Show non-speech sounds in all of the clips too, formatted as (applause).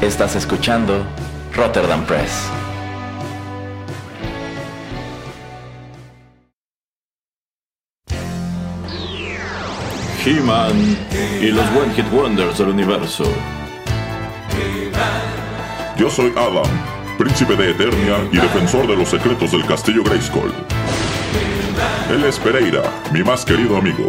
Estás escuchando Rotterdam Press. He-Man y los One Hit Wonders del universo. Yo soy Adam, príncipe de Eternia y defensor de los secretos del castillo Grayskull. Él es Pereira, mi más querido amigo.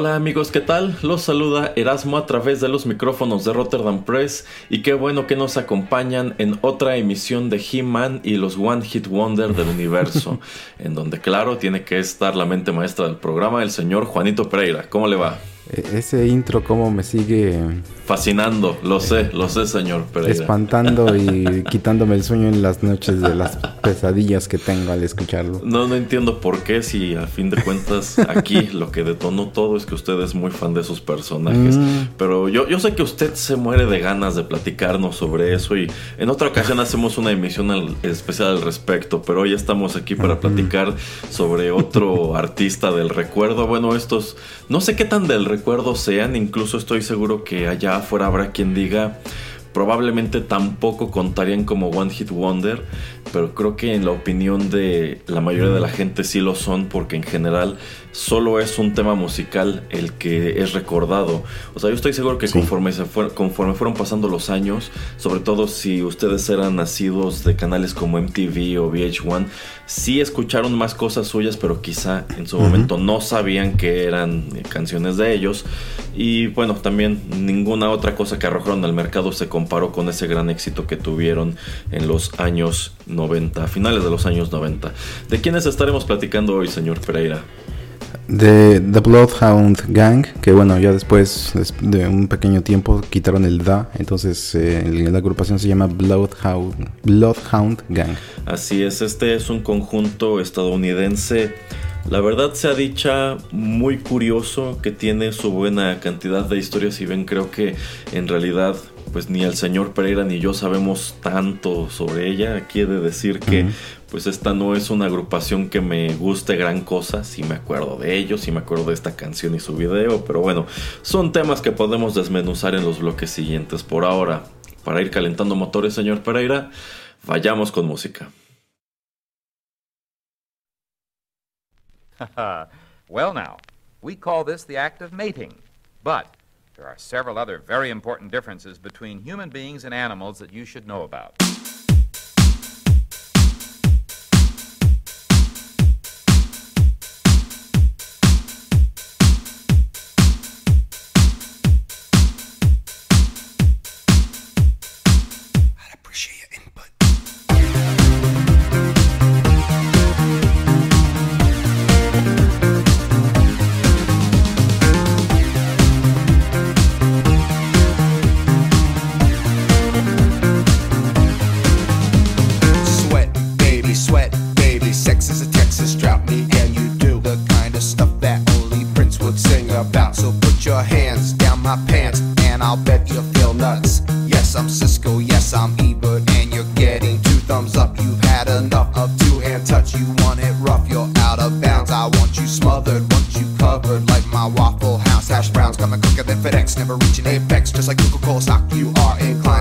Hola amigos, ¿qué tal? Los saluda Erasmo a través de los micrófonos de Rotterdam Press y qué bueno que nos acompañan en otra emisión de He-Man y los One Hit Wonder del universo, (laughs) en donde claro tiene que estar la mente maestra del programa, el señor Juanito Pereira. ¿Cómo le va? E-, ese intro cómo me sigue fascinando, lo sé, lo sé, señor Pereira. Espantando y (laughs) quitándome el sueño en las noches de las pesadillas que tengo al escucharlo. No, no entiendo por qué, si a fin de cuentas aquí lo que detonó todo es que usted es muy fan de esos personajes. Mm. Pero yo, yo sé que usted se muere de ganas de platicarnos sobre eso y en otra ocasión hacemos una emisión especial al respecto, pero hoy estamos aquí para platicar sobre otro artista del recuerdo. Bueno, estos, no sé qué tan del recuerdo sean, incluso estoy seguro que allá afuera habrá quien diga probablemente tampoco contarían como One Hit Wonder, pero creo que en la opinión de la mayoría de la gente sí lo son porque en general solo es un tema musical el que es recordado. O sea, yo estoy seguro que conforme, se conforme fueron pasando los años, sobre todo si ustedes eran nacidos de canales como MTV o VH1, sí escucharon más cosas suyas, pero quizá en su momento no sabían que eran eh, canciones de ellos. Y bueno, también ninguna otra cosa que arrojaron al mercado se comparó con ese gran éxito que tuvieron en los años 90, a finales de los años 90. ¿De quiénes estaremos platicando hoy, señor Pereira? De The Bloodhound Gang, que bueno, ya después de un pequeño tiempo quitaron el DA, entonces eh, la agrupación se llama Bloodhound, Bloodhound Gang. Así es, este es un conjunto estadounidense, la verdad se ha dicha muy curioso, que tiene su buena cantidad de historias y ven, creo que en realidad pues ni el señor Pereira ni yo sabemos tanto sobre ella. Quiere decir que pues esta no es una agrupación que me guste gran cosa. Si me acuerdo de ellos, si me acuerdo de esta canción y su video, pero bueno, son temas que podemos desmenuzar en los bloques siguientes. Por ahora, para ir calentando motores, señor Pereira, vayamos con música. (laughs) well now, we call this the act of mating, but There are several other very important differences between human beings and animals that you should know about.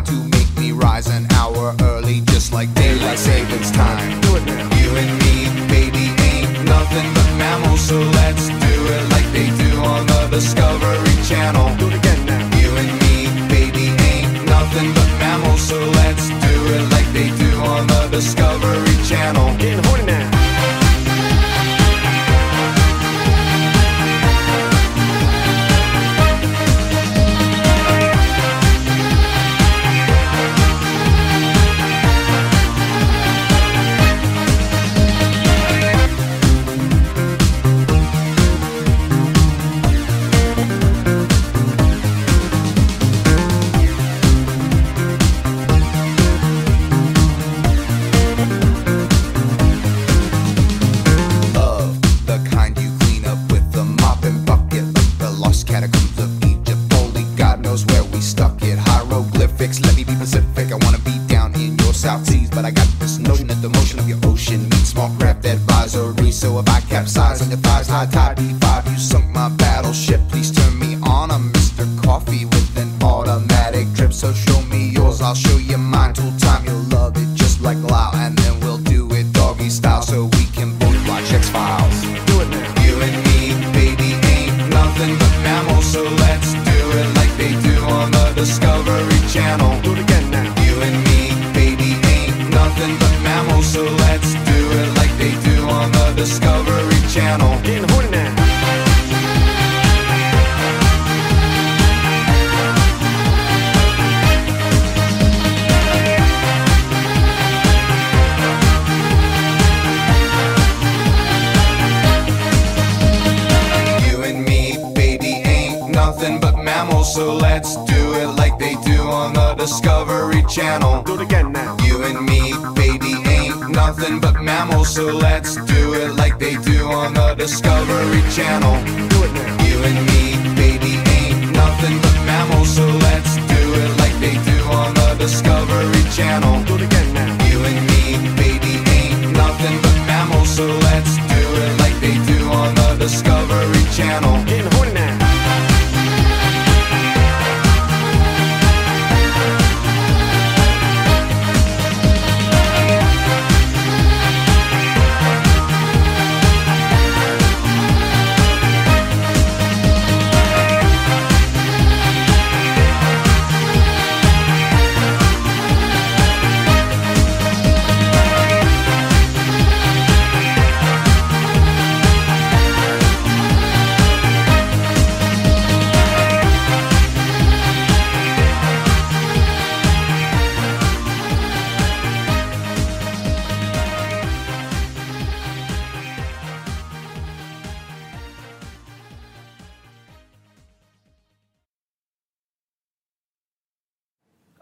to make me rise an hour early, just like daylight savings time. Do it now. You and me, baby, ain't nothing but mammals, so let's do it like they do on the Discovery Channel. Do it again now. You and me, baby, ain't nothing but mammals, so let's do it like they do on the Discovery Channel.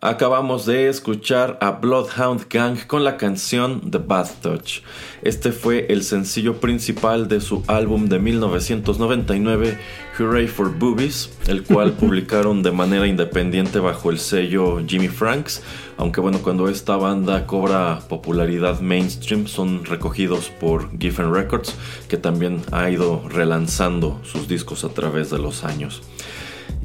Acabamos de escuchar a Bloodhound Gang con la canción The Bath Touch. Este fue el sencillo principal de su álbum de 1999, Hooray for Boobies, el cual (laughs) publicaron de manera independiente bajo el sello Jimmy Franks. Aunque bueno, cuando esta banda cobra popularidad mainstream son recogidos por Giffen Records, que también ha ido relanzando sus discos a través de los años.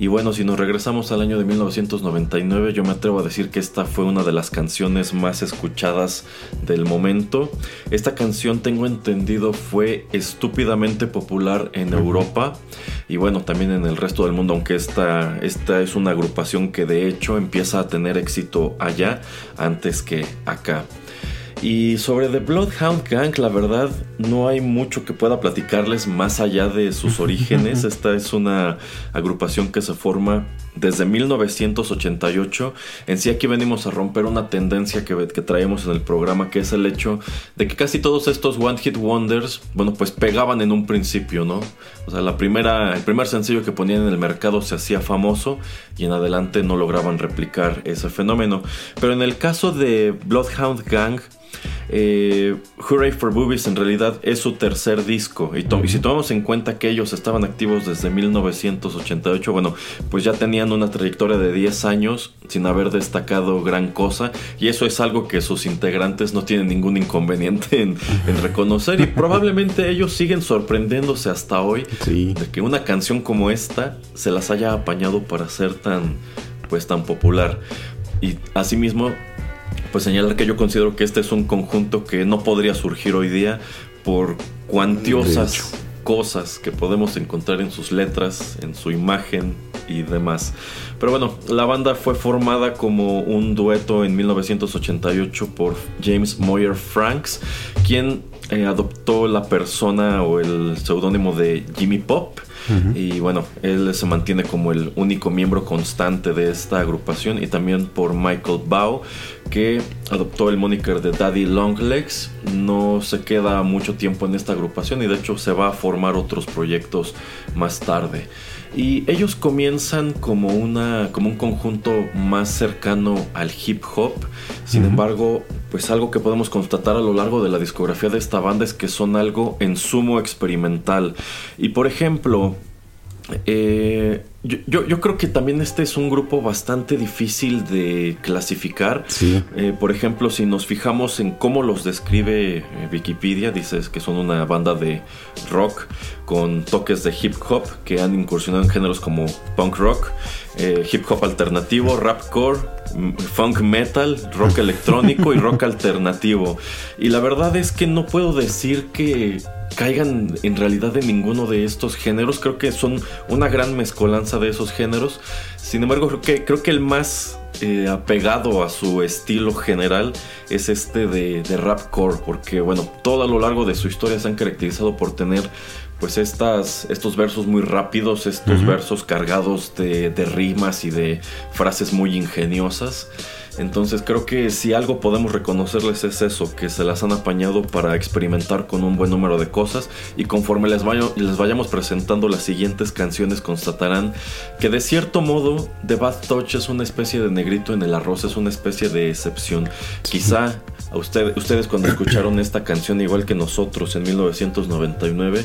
Y bueno, si nos regresamos al año de 1999, yo me atrevo a decir que esta fue una de las canciones más escuchadas del momento. Esta canción, tengo entendido, fue estúpidamente popular en Europa y bueno, también en el resto del mundo, aunque esta, esta es una agrupación que de hecho empieza a tener éxito allá antes que acá. Y sobre The Bloodhound Gang, la verdad, no hay mucho que pueda platicarles más allá de sus (laughs) orígenes. Esta es una agrupación que se forma desde 1988. En sí aquí venimos a romper una tendencia que, que traemos en el programa, que es el hecho de que casi todos estos One Hit Wonders, bueno, pues pegaban en un principio, ¿no? O sea, la primera, el primer sencillo que ponían en el mercado se hacía famoso y en adelante no lograban replicar ese fenómeno. Pero en el caso de Bloodhound Gang, eh, Hooray for Boobies en realidad es su tercer disco. Y, y, si tomamos en cuenta que ellos estaban activos desde 1988, bueno, pues ya tenían una trayectoria de 10 años sin haber destacado gran cosa. Y eso es algo que sus integrantes no tienen ningún inconveniente en, en reconocer. Y probablemente ellos siguen sorprendiéndose hasta hoy Sí. de que una canción como esta se las haya apañado para ser tan, pues, tan popular. Y asimismo, pues señalar que yo considero que este es un conjunto que no podría surgir hoy día por cuantiosas cosas que podemos encontrar en sus letras, en su imagen y demás. Pero bueno, la banda fue formada como un dueto en 1988 por James Moyer Franks, quien eh, adoptó la persona o el seudónimo de Jimmy Pop. Y bueno, él se mantiene como el único miembro constante de esta agrupación y también por Michael Bao, que adoptó el moniker de Daddy Longlegs. No se queda mucho tiempo en esta agrupación y de hecho se va a formar otros proyectos más tarde. Y ellos comienzan como, una, como un conjunto más cercano al hip hop. Sin embargo, pues algo que podemos constatar a lo largo de la discografía de esta banda es que son algo en sumo experimental. Y por ejemplo, eh, Yo, yo, creo que también este es un grupo bastante difícil de clasificar. Sí. Eh, por ejemplo, si nos fijamos en cómo los describe eh, Wikipedia, dices que son una banda de rock con toques de hip hop que han incursionado en géneros como punk rock, eh, hip hop alternativo, rapcore, funk metal, rock (laughs) electrónico y rock alternativo. Y la verdad es que no puedo decir que caigan en realidad en ninguno de estos géneros. Creo que son una gran mezcolanza de esos géneros. Sin embargo, creo que, creo que el más eh, apegado a su estilo general es este de, de rapcore. Porque, bueno, todo a lo largo de su historia se han caracterizado por tener pues estas, estos versos muy rápidos, estos versos cargados de, de, rimas y de frases muy ingeniosas. Entonces creo que si algo podemos reconocerles es eso, que se las han apañado para experimentar con un buen número de cosas y conforme les, les vayamos presentando las siguientes canciones constatarán que de cierto modo The Bad Touch es una especie de negrito en el arroz, es una especie de excepción. Quizá a ustedes cuando escucharon esta canción igual que nosotros en 1999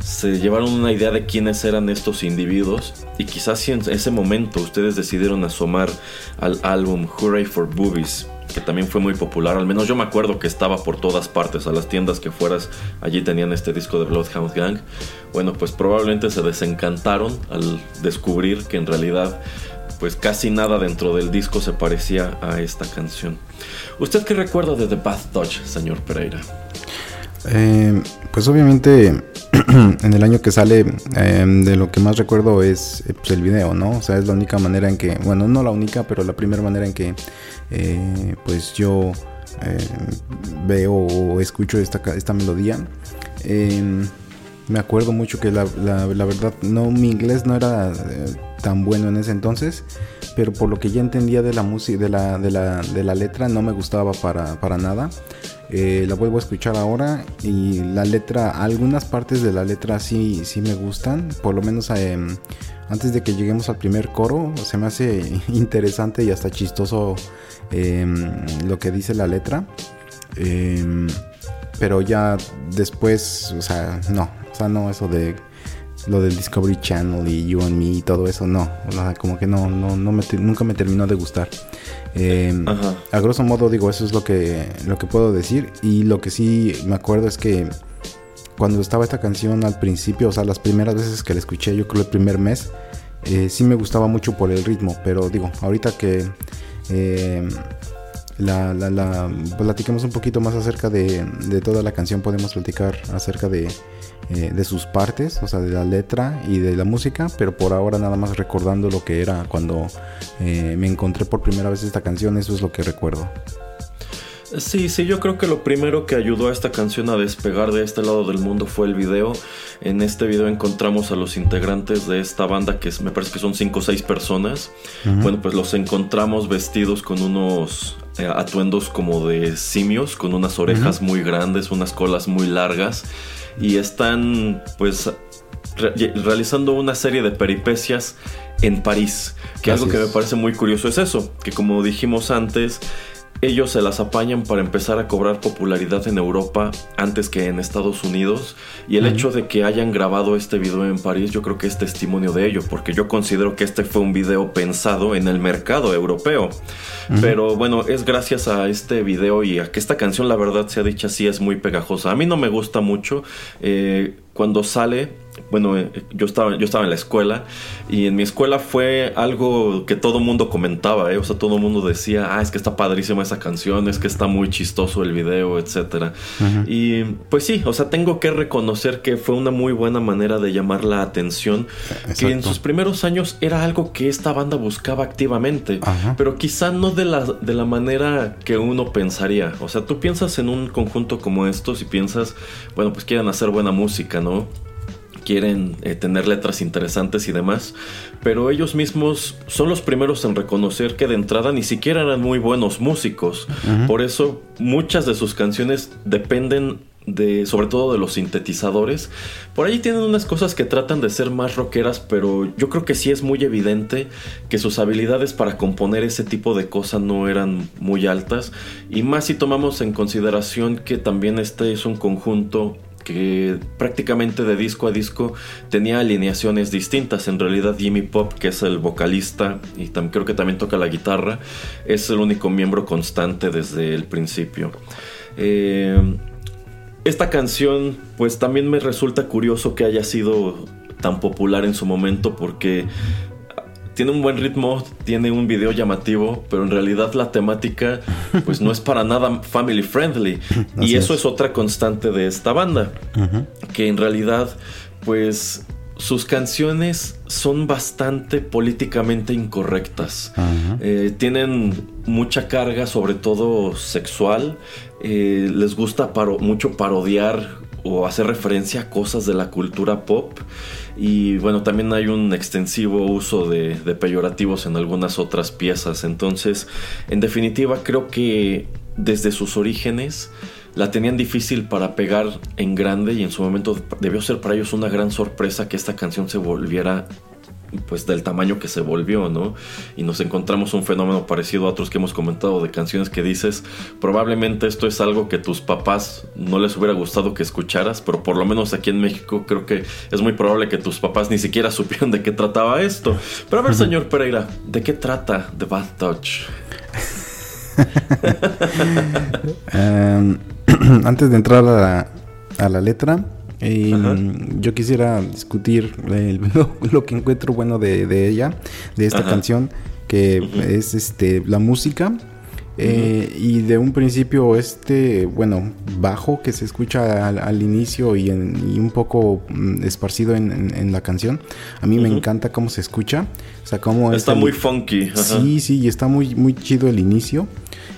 se llevaron una idea de quiénes eran estos individuos y quizás si en ese momento ustedes decidieron asomar al álbum Hooray for Boobies, que también fue muy popular, al menos yo me acuerdo que estaba por todas partes, a las tiendas que fueras, allí tenían este disco de Bloodhound Gang, bueno pues probablemente se desencantaron al descubrir que en realidad pues casi nada dentro del disco se parecía a esta canción. ¿Usted qué recuerda de The Bath Touch, señor Pereira? Eh, pues obviamente (clears throat) en el año que sale, em, de lo que más recuerdo es eh, pues, el video, ¿no? O sea, es la única manera en que, bueno, no la única, pero la primera manera en que, eh, pues yo veo o escucho esta, esta melodía. Em, me acuerdo mucho que la, verdad, no, mi inglés no era eh, tan bueno en ese entonces, pero por lo que ya entendía de la música, de la, de la, de la letra, no me gustaba para, para nada. Eh, la vuelvo a escuchar ahora y la letra, algunas partes de la letra sí, sí me gustan, por lo menos em, antes de que lleguemos al primer coro, se me hace (laughs) interesante y hasta chistoso em, lo que dice la letra. Em, pero ya después, o sea, no, o sea, no, eso de lo del Discovery Channel y You and Me y todo eso, no, como que no, no, no nunca me terminó de gustar. Em, a grosso modo digo, eso es lo que, lo que puedo decir. Y lo que sí me acuerdo es que cuando estaba esta canción al principio, o sea, las primeras veces que la escuché, yo creo el primer mes, eh, sí me gustaba mucho por el ritmo, pero digo, ahorita que... Eh, la, la, la, platiquemos un poquito más acerca de, de toda la canción, podemos platicar acerca de, eh, de sus partes, o sea, de la letra y de la música, pero por ahora nada más recordando lo que era cuando eh, me encontré por primera vez esta canción, eso es lo que recuerdo. Sí, sí, yo creo que lo primero que ayudó a esta canción a despegar de este lado del mundo fue el video. En este video encontramos a los integrantes de esta banda, que me parece que son 5 o 6 personas. Bueno, pues los encontramos vestidos con unos eh, atuendos como de simios, con unas orejas muy grandes, unas colas muy largas y están pues realizando una serie de peripecias en París. Que algo que me parece muy curioso es eso, que como dijimos antes, ellos se las apañan para empezar a cobrar popularidad en Europa antes que en Estados Unidos. Y el hecho de que hayan grabado este video en París, yo creo que es testimonio de ello, porque yo considero que este fue un video pensado en el mercado europeo. Pero bueno, es gracias a este video y a que esta canción, la verdad, se ha dicho así, es muy pegajosa. A mí no me gusta mucho. Eh, cuando sale bueno, eh, yo estaba, yo estaba en la escuela y en mi escuela fue algo que todo el mundo comentaba, ¿eh? o sea, todo el mundo decía, ah, es que está padrísima esa canción, es que está muy chistoso el video, etc. Y pues sí, o sea, tengo que reconocer que fue una muy buena manera de llamar la atención, que en sus primeros años era algo que esta banda buscaba activamente, pero quizá no de la, de la manera que uno pensaría. O sea, tú piensas en un conjunto como estos y piensas, bueno, pues quieren hacer buena música, ¿no? Quieren eh, tener letras interesantes y demás, pero ellos mismos son los primeros en reconocer que de entrada ni siquiera eran muy buenos músicos. Por eso muchas de sus canciones dependen de, sobre todo de los sintetizadores. Por ahí tienen unas cosas que tratan de ser más rockeras, pero yo creo que sí es muy evidente que sus habilidades para componer ese tipo de cosas no eran muy altas. Y más si tomamos en consideración que también este es un conjunto que prácticamente de disco a disco tenía alineaciones distintas. En realidad Jimmy Pop, que es el vocalista y creo que también toca la guitarra, es el único miembro constante desde el principio. Eh, esta canción pues también me resulta curioso que haya sido tan popular en su momento porque tiene un buen ritmo, tiene un video llamativo, pero en realidad la temática pues no es para nada family friendly. (laughs) y eso es. otra constante de esta banda, que en realidad pues sus canciones son bastante políticamente incorrectas. Eh, tienen mucha carga, sobre todo sexual. Eh, les gusta mucho parodiar o hacer referencia a cosas de la cultura pop. Y bueno, también hay un extensivo uso de, peyorativos en algunas otras piezas. Entonces, en definitiva, creo que desde sus orígenes la tenían difícil para pegar en grande y en su momento debió ser para ellos una gran sorpresa que esta canción se volviera pues del tamaño que se volvió, ¿no? Y nos encontramos un fenómeno parecido a otros que hemos comentado de canciones que dices, probablemente esto es algo que tus papás no les hubiera gustado que escucharas, pero por lo menos aquí en México creo que es muy probable que tus papás ni siquiera (laughs) supieran de qué trataba esto. Pero a ver, señor Pereira, ¿de qué trata The Bad Touch? (laughs) Em, (clears throat) antes de entrar a la letra, y yo quisiera discutir (laughs) lo, que encuentro bueno de, ella, de esta canción, que es este la música. Eh, y de un principio este, bueno, bajo que se escucha al, inicio y, un poco mm, esparcido en, la canción. A mí me encanta cómo se escucha. O sea, cómo está muy funky. Sí, sí, y está muy, muy chido el inicio.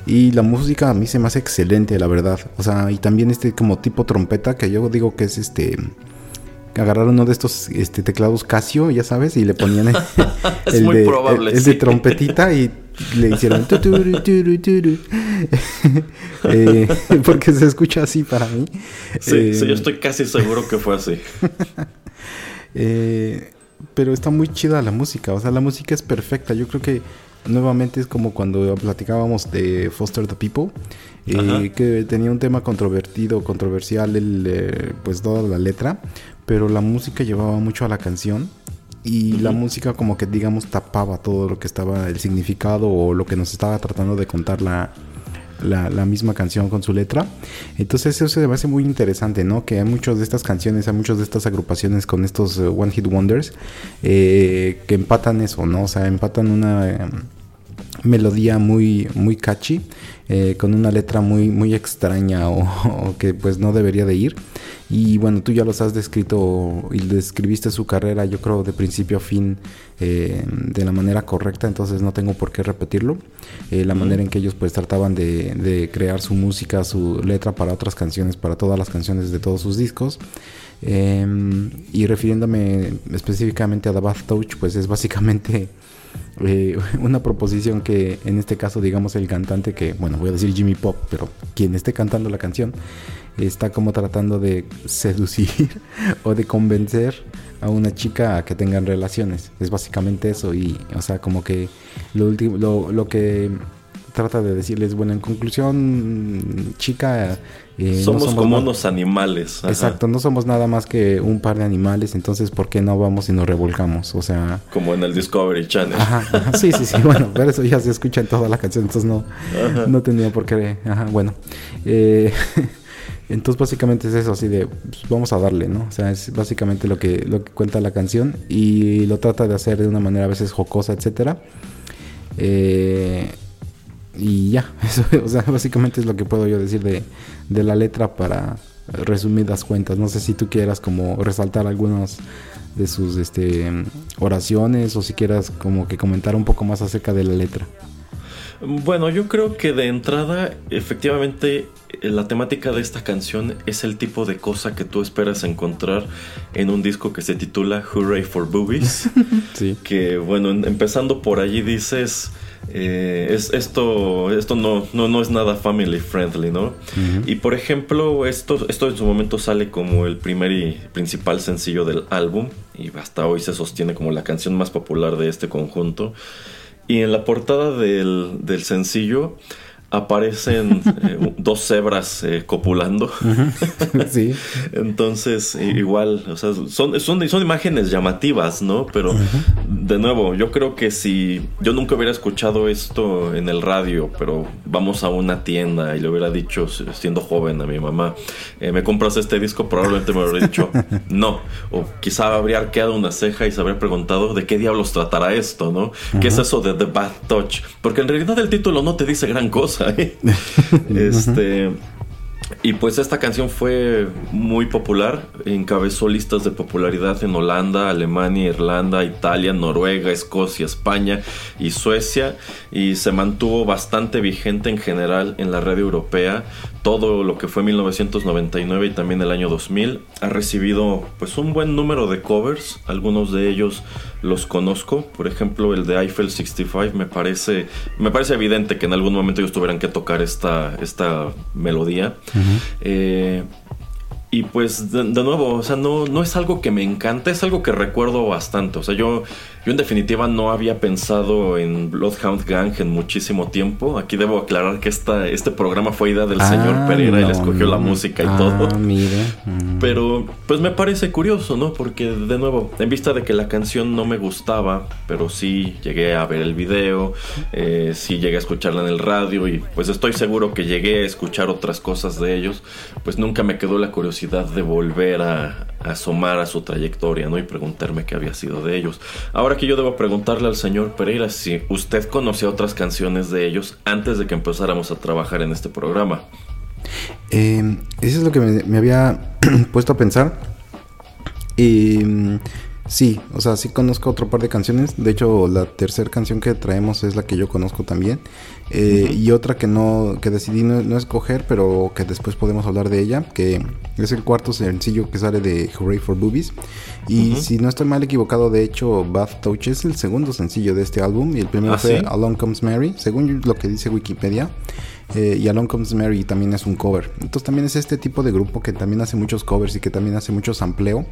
Y la música a mí se me hace excelente, la verdad. O sea, y también este como tipo trompeta, que yo digo que es este agarrar uno de estos este, teclados Casio, ya sabes, y le ponían el, (laughs) es muy probable, de trompetita y le hicieron (laughs) eh, (laughs) porque se escucha así para mí. Sí, sí, yo eh, estoy casi seguro que fue así. Eh, pero está muy chida la música, o sea, la música es perfecta. Yo creo que nuevamente es como cuando platicábamos de Foster the People, eh, que tenía un tema controvertido, controversial, el, eh, pues toda la letra, pero la música llevaba mucho a la canción y la música como que digamos tapaba todo lo que estaba el significado o lo que nos estaba tratando de contar la, la, misma canción con su letra. Entonces eso se me hace muy interesante, ¿no? Que hay muchas de estas canciones, hay muchas de estas agrupaciones con estos eh, One Hit Wonders que empatan eso, ¿no? O sea, empatan una melodía muy, muy catchy, eh, con una letra muy, muy extraña (laughs) o, que pues no debería de ir. Y bueno, tú ya los has descrito y describiste su carrera, yo creo, de principio a fin eh, de la manera correcta, entonces no tengo por qué repetirlo. Eh, la manera en que ellos pues trataban de, de, crear su música, su letra para otras canciones, para todas las canciones de todos sus discos. Em, y refiriéndome específicamente a The Bath Touch, pues es básicamente eh, (laughs) una proposición que en este caso digamos el cantante que, bueno, voy a decir Jimmy Pop, pero quien esté cantando la canción está como tratando de seducir (laughs) o de convencer a una chica a que tengan relaciones. Es básicamente eso y, o sea, como que lo último, lo, lo que trata de decirles, bueno, en conclusión, chica... Eh, somos, como unos animales. Exacto, no somos nada más que un par de animales, entonces ¿por qué no vamos y nos revolcamos? O sea... Como en el Discovery Channel. Ajá, sí, sí, sí, (laughs) bueno, pero eso ya se escucha en toda la canción, entonces no, no tenía por qué... Ajá, bueno. Eh, (laughs) entonces básicamente es eso, así de pues, vamos a darle, ¿no? O sea, es básicamente lo que, lo que cuenta la canción y lo trata de hacer de una manera a veces jocosa, etcétera. Eh, y ya, (laughs) eso, o sea, básicamente es lo que puedo yo decir de, de la letra para resumidas cuentas. No sé si tú quieras como resaltar algunas de sus este, oraciones o si quieras como que comentar un poco más acerca de la letra. Bueno, yo creo que de entrada, efectivamente, la temática de esta canción es el tipo de cosa que tú esperas encontrar en un disco que se titula Hooray for Boobies. (laughs) sí. Que, bueno, empezando por allí dices eh, es, esto esto no, no, no, es nada family friendly, ¿no? Y por ejemplo, esto, esto en su momento sale como el primer y principal sencillo del álbum y hasta hoy se sostiene como la canción más popular de este conjunto. Y en la portada del, del sencillo aparecen (laughs) eh, dos cebras eh, copulando. (laughs) sí. Entonces, igual, o sea, son, son, son imágenes llamativas, ¿no? Pero, de nuevo, yo creo que si yo nunca hubiera escuchado esto en el radio, pero vamos a una tienda y le hubiera dicho, siendo joven a mi mamá, eh, ¿me compras este disco? Probablemente me habría dicho (laughs) no. O quizá habría arqueado una ceja y se habría preguntado de qué diablos tratará esto, ¿no? ¿Qué es eso de The Bad Touch? Porque en realidad el título no te dice gran cosa. (laughs) este. Y pues esta canción fue muy popular, encabezó listas de popularidad en Holanda, Alemania, Irlanda, Italia, Noruega, Escocia, España y Suecia y se mantuvo bastante vigente en general en la radio europea. Todo lo que fue 1999 y también el año 2000 ha recibido pues un buen número de covers, algunos de ellos los conozco, por ejemplo el de Eiffel 65 me parece me parece evidente que en algún momento ellos tuvieran que tocar esta esta melodía. Eh, y pues de, nuevo, o sea, no, no es algo que me encanta, es algo que recuerdo bastante. O sea, yo yo en definitiva no había pensado en Bloodhound Gang en muchísimo tiempo. Aquí debo aclarar que esta, este programa fue idea del Ah, señor Pereira y le escogió la música y Ah, todo. mire. Mm. (laughs) Pero pues me parece curioso, ¿no? Porque de nuevo, en vista de que la canción no me gustaba, pero sí llegué a ver el video, eh, sí llegué a escucharla en el radio y pues estoy seguro que llegué a escuchar otras cosas de ellos, pues nunca me quedó la curiosidad de volver a asomar a su trayectoria, ¿no? Y preguntarme qué había sido de ellos. Ahora que yo debo preguntarle al señor Pereira si usted conocía otras canciones de ellos antes de que empezáramos a trabajar en este programa. Eh, eso es lo que me, me había (clears throat) puesto a pensar. Y mm, sí, o sea, sí conozco otro par de canciones. De hecho, la tercera canción que traemos es la que yo conozco también. Eh, Y otra que no, que decidí no, no escoger, pero que después podemos hablar de ella, que es el cuarto sencillo que sale de Hooray for Boobies. Y si no estoy mal equivocado, de hecho, Bath Touch es el segundo sencillo de este álbum. Y el primero ¿Ah, fue sí? Along Comes Mary, según lo que dice Wikipedia. Eh, y Along Comes Mary también es un cover. Entonces también es este tipo de grupo que también hace muchos covers y que también hace mucho sampleo.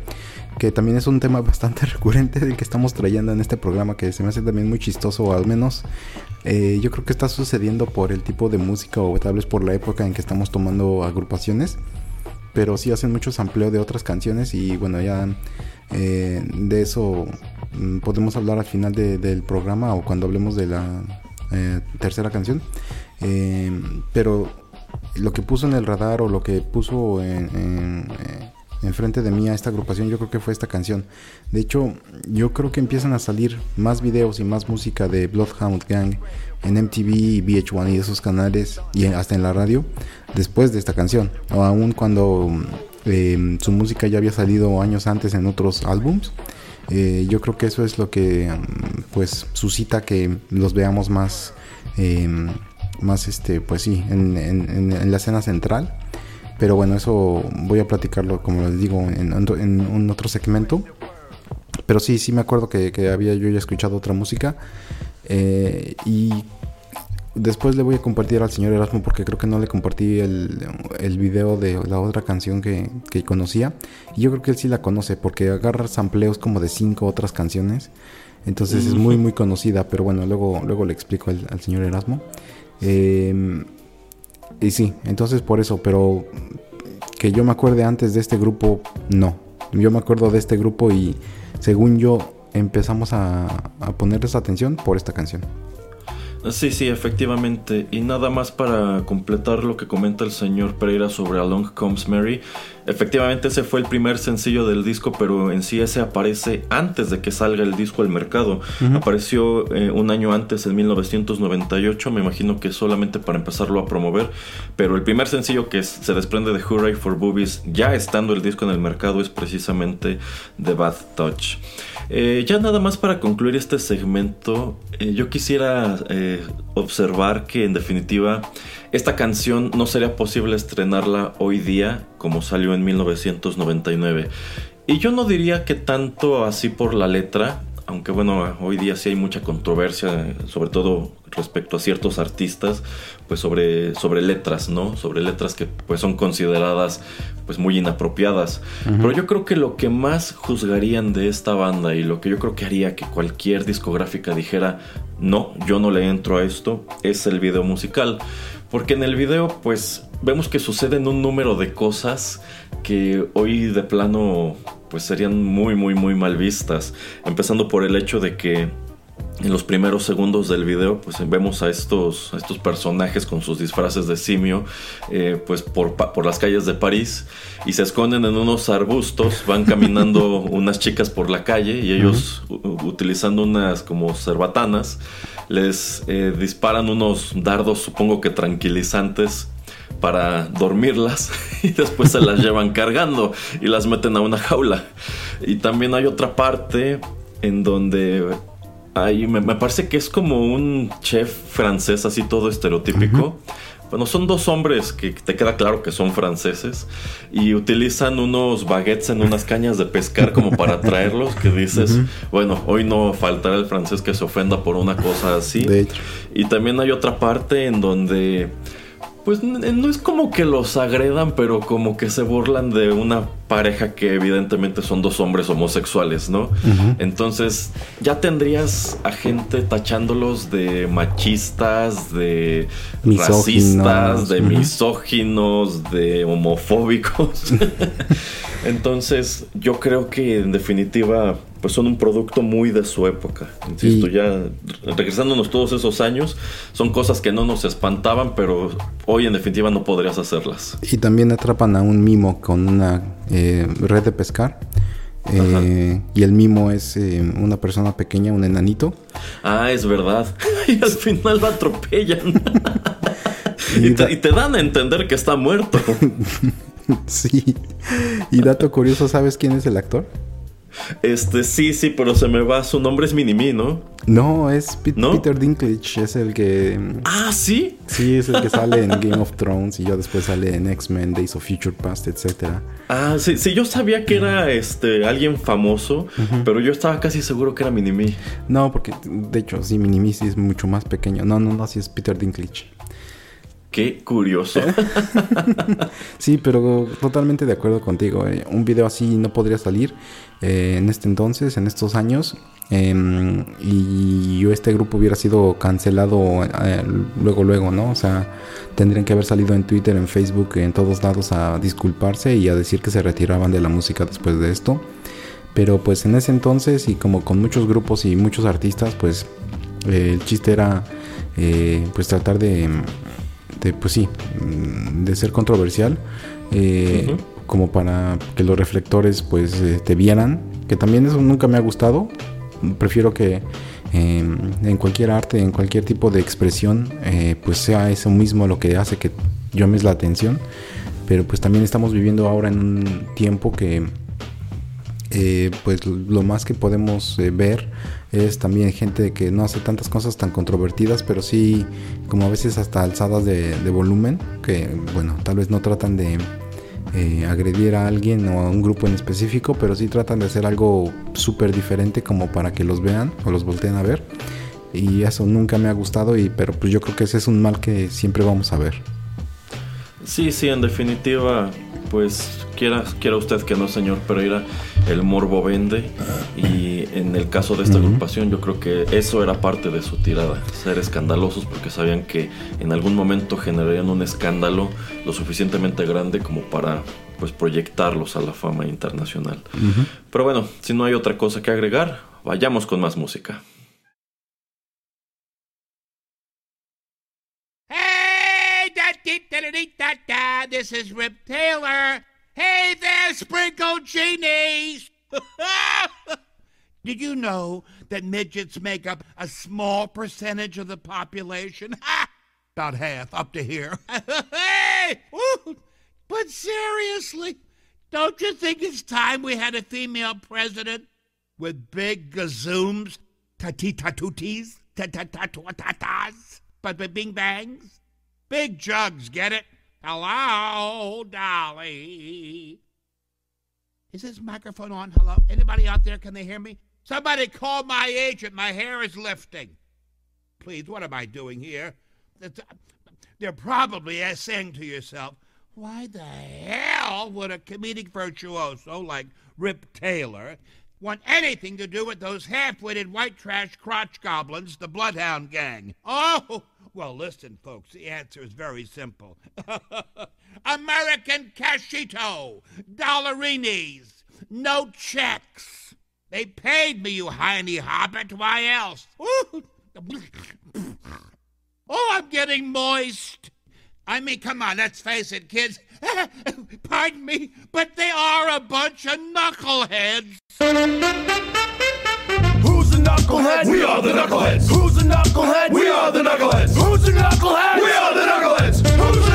Que también es un tema bastante (laughs) recurrente del que estamos trayendo en este programa que se me hace también muy chistoso. Al menos eh, yo creo que está sucediendo por el tipo de música o tal vez por la época en que estamos tomando agrupaciones. Pero sí hacen mucho sampleo de otras canciones y bueno ya eh, de eso mm, podemos hablar al final de- del programa o cuando hablemos de la eh, tercera canción. Pero lo que puso en el radar o lo que puso en, enfrente de mí a esta agrupación, yo creo que fue esta canción. De hecho, yo creo que empiezan a salir más videos y más música de Bloodhound Gang en MTV y VH1 y esos canales y hasta en la radio después de esta canción. O aún cuando eh, su música ya había salido años antes en otros álbums. Eh, yo creo que eso es lo que mm, pues suscita que los veamos más eh, más este pues sí en- en- en la escena central pero bueno eso voy a platicarlo como les digo en, en un otro segmento pero sí sí me acuerdo que, que había yo ya escuchado otra música eh, y después le voy a compartir al señor Erasmo porque creo que no le compartí el, el video de la otra canción que, que conocía. Y yo creo que él sí la conoce porque agarra sampleos como de cinco otras canciones. Entonces es muy muy conocida, pero bueno, luego, luego le explico al, al señor Erasmo. Eh, y sí, entonces por eso, pero que yo me acuerde antes de este grupo, no. Yo me acuerdo de este grupo y según yo empezamos a, a ponerles atención por esta canción. Sí, sí, efectivamente. Y nada más para completar lo que comenta el señor Pereira sobre Along Comes Mary. Efectivamente ese fue el primer sencillo del disco, pero en sí ese aparece antes de que salga el disco al mercado. Apareció eh, un año antes, en 1998, me imagino que solamente para empezarlo a promover. Pero el primer sencillo que se desprende de Hooray for Boobies, ya estando el disco en el mercado, es precisamente The Bad Touch. Eh, ya nada más para concluir este segmento, eh, yo quisiera eh, observar que en definitiva esta canción no sería posible estrenarla hoy día como salió en 1999. Y yo no diría que tanto así por la letra, aunque bueno, hoy día sí hay mucha controversia, sobre todo respecto a ciertos artistas, pues sobre, sobre letras, ¿no? Sobre letras que pues son consideradas pues muy inapropiadas. Pero yo creo que lo que más juzgarían de esta banda y lo que yo creo que haría que cualquier discográfica dijera, no, yo no le entro a esto, es el video musical. Porque en el video, pues, vemos que suceden un número de cosas que hoy de plano, pues, serían muy, muy, muy mal vistas. Empezando por el hecho de que en los primeros segundos del video, pues vemos a estos, estos personajes con sus disfraces de simio, eh, pues por, por, las calles de París y se esconden en unos arbustos, van caminando (laughs) unas chicas por la calle y ellos utilizando unas como cerbatanas, les eh, disparan unos dardos, supongo que tranquilizantes para dormirlas (laughs) y después se las llevan cargando y las meten a una jaula. Y también hay otra parte en donde me, parece que es como un chef francés, así todo estereotípico. Bueno, son dos hombres que te queda claro que son franceses y utilizan unos baguettes en unas cañas de pescar como para (laughs) traerlos, que dices, bueno, hoy no faltará el francés que se ofenda por una cosa así. Y también hay otra parte en donde pues no es como que los agredan, pero como que se burlan de una pareja que evidentemente son dos hombres homosexuales, ¿no? Entonces ya tendrías a gente tachándolos de machistas, de racistas, de misóginos, de homofóbicos. (laughs) (laughs) Entonces yo creo que en definitiva pues son un producto muy de su época. Insisto, ya regresándonos todos esos años, son cosas que no nos espantaban, pero hoy en definitiva no podrías hacerlas. Y también atrapan a un mimo con una eh, red de pescar. Eh, y el mimo es eh, una persona pequeña, un enanito. Ah, es verdad. (laughs) y al final lo atropellan. y, (laughs) te, y te dan a entender que está muerto. (laughs) sí. Y dato curioso, ¿sabes quién es el actor? Este, sí, sí, pero se me va. Su nombre es Minimi, ¿no? No, es Peter Dinklage, es el que. Ah, sí. Sí, es el que sale en Game of Thrones y yo después sale en X-Men, Days of Future Past, etcétera. Ah, sí, sí, yo sabía que era este alguien famoso, pero yo estaba casi seguro que era Minimi. No, porque de hecho, sí, Minimi sí es mucho más pequeño. No, no, no, sí es Peter Dinklage. Qué curioso. (laughs) sí, pero totalmente de acuerdo contigo. Eh. Un video así no podría salir eh, en este entonces, en estos años. Em, y este grupo hubiera sido cancelado eh, luego, luego, ¿no? O sea, tendrían que haber salido en Twitter, en Facebook, en todos lados a disculparse y a decir que se retiraban de la música después de esto. Pero pues en ese entonces y como con muchos grupos y muchos artistas, pues el chiste era pues tratar de pues sí, mm, de ser controversial, eh, como para que los reflectores pues eh, te vieran, que también eso nunca me ha gustado, prefiero que em, en cualquier arte, en cualquier tipo de expresión, eh, pues sea eso mismo lo que hace que llames la atención, pero pues también estamos viviendo ahora en un tiempo que pues lo más que podemos ver es también gente que no hace tantas cosas tan controvertidas, pero sí como a veces hasta alzadas de, volumen, que bueno, tal vez no tratan de eh, agredir a alguien o a un grupo en específico, pero sí tratan de hacer algo súper diferente como para que los vean o los volteen a ver. Y eso nunca me ha gustado, y, pero pues yo creo que ese es un mal que siempre vamos a ver. Sí, sí, en definitiva, pues quiera, quiera usted que no, señor Pereira, el morbo vende. Y en el caso de esta agrupación, yo creo que eso era parte de su tirada, ser escandalosos porque sabían que en algún momento generarían un escándalo lo suficientemente grande como para pues proyectarlos a la fama internacional. Pero bueno, si no hay otra cosa que agregar, vayamos con más música. Hey, this is Rip Taylor. Hey there, Sprinkle Genies! (laughs) Did you know that midgets make up a small percentage of the population? (laughs) About half, up to here. (laughs) hey! But seriously, don't you think it's time we had a female president with big gazooms, tatitatutis, tatatatas, but bing bangs? Big jugs, get it? Hello, Dolly. Is this microphone on? Hello? Anybody out there? Can they hear me? Somebody call my agent. My hair is lifting. Please, what am I doing here? Uh, they're probably saying to yourself, why the hell would a comedic virtuoso like Rip Taylor want anything to do with those half-witted white trash crotch goblins, the Bloodhound Gang. Oh, well, listen, folks, the answer is very simple. (laughs) American cashito, dollarinis, no checks. They paid me, you hiney hobbit. Why else? Ooh. (laughs) Oh, I'm getting moist. I mean, come on, let's face it, kids. (laughs) Pardon me, but they are a bunch of knuckleheads. Who's the knucklehead? We are the knuckleheads. Who's the knucklehead? We are the knuckleheads. Who's the knucklehead? We are the knuckleheads. Who's the knuckleheads?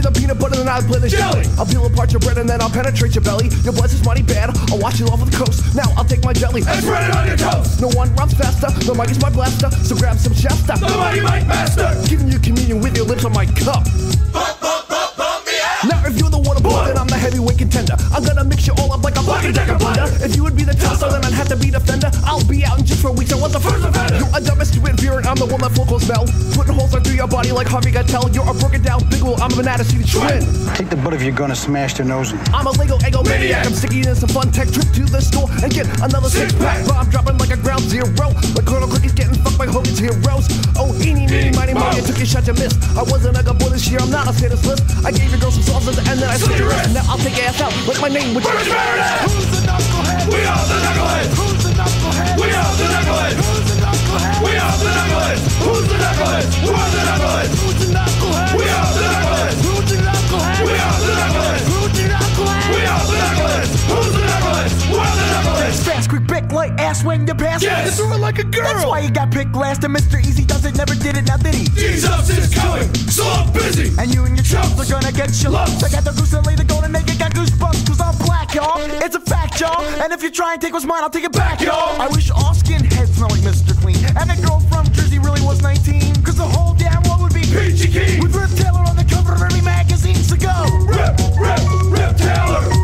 Be the peanut butter, then I'll play the Jelly. I'll peel apart your bread and then I'll penetrate your belly. Your blood's is mighty bad. I'll wash you off with the coast. Now I'll take my jelly And spread it on your toast. No one runs faster. The mic is my blaster. So grab some Shasta. The mighty Mike Master. Giving you communion with your lips on my cup. Bump, bump, bump, bump me out. Now if you're the water boy, then I'm the heavyweight contender. I'm gonna mix you all up like a bucket decker blender. If you would be the tosser, then I'd have to be the fender. I'll be out for weeks. I was the first offender. You're a domestic beer and I'm the one that full goes smell. Putting holes right through your body like Harvey Keitel. You're a broken down big wheel. I'm an attitude twin. Take the butt if you're gonna smash their nose in. I'm a Lego Ego maniac. I'm sticking in some fun tech trip to the store and get another six pack. But I'm dropping like a ground zero. Like Colonel Cookie's getting fucked by Hogan's heroes. Oh, eeny, meeny, miny, mo. You took your shot, to miss. I wasn't a good boy this year. I'm not a status list. I gave your girl some sauces and then I slit your wrist. Now I'll take ass out. Like my name, which Where's is Meredith? Who's the knucklehead? We are the knuckleheads. Who's the knucklehead? We are the knuckleheads. Who's the knucklehead? We are the knuckleheads. Who's the knuckleheads? We're the knuckleheads. Who's the knucklehead? We are the knuckleheads. Who's the knucklehead? We are the knuckleheads. Who's the knucklehead? We are the knuckleheads. Who's the knuckleheads? We're the knuckleheads. Fast, quick, light ass when you pass. Yes. You threw it like a girl. That's why you got picked last. And Mr. Easy does it, never did it, now did he? Jesus is coming, so I'm busy. And you and your chumps are gonna get your lumps. I got the goose that lay the golden egg, I got goosebumps, cause I'm black, y'all. It's a fact, y'all. And if you try and take what's mine, I'll take it back, y'all. I wish all skinheads smell like Mr. Clean. And that girl from Jersey really was 19. Cause the whole damn world would be Peachy Keen. With Rip Taylor on the cover of every magazine, so go. Rip, rip, rip Taylor.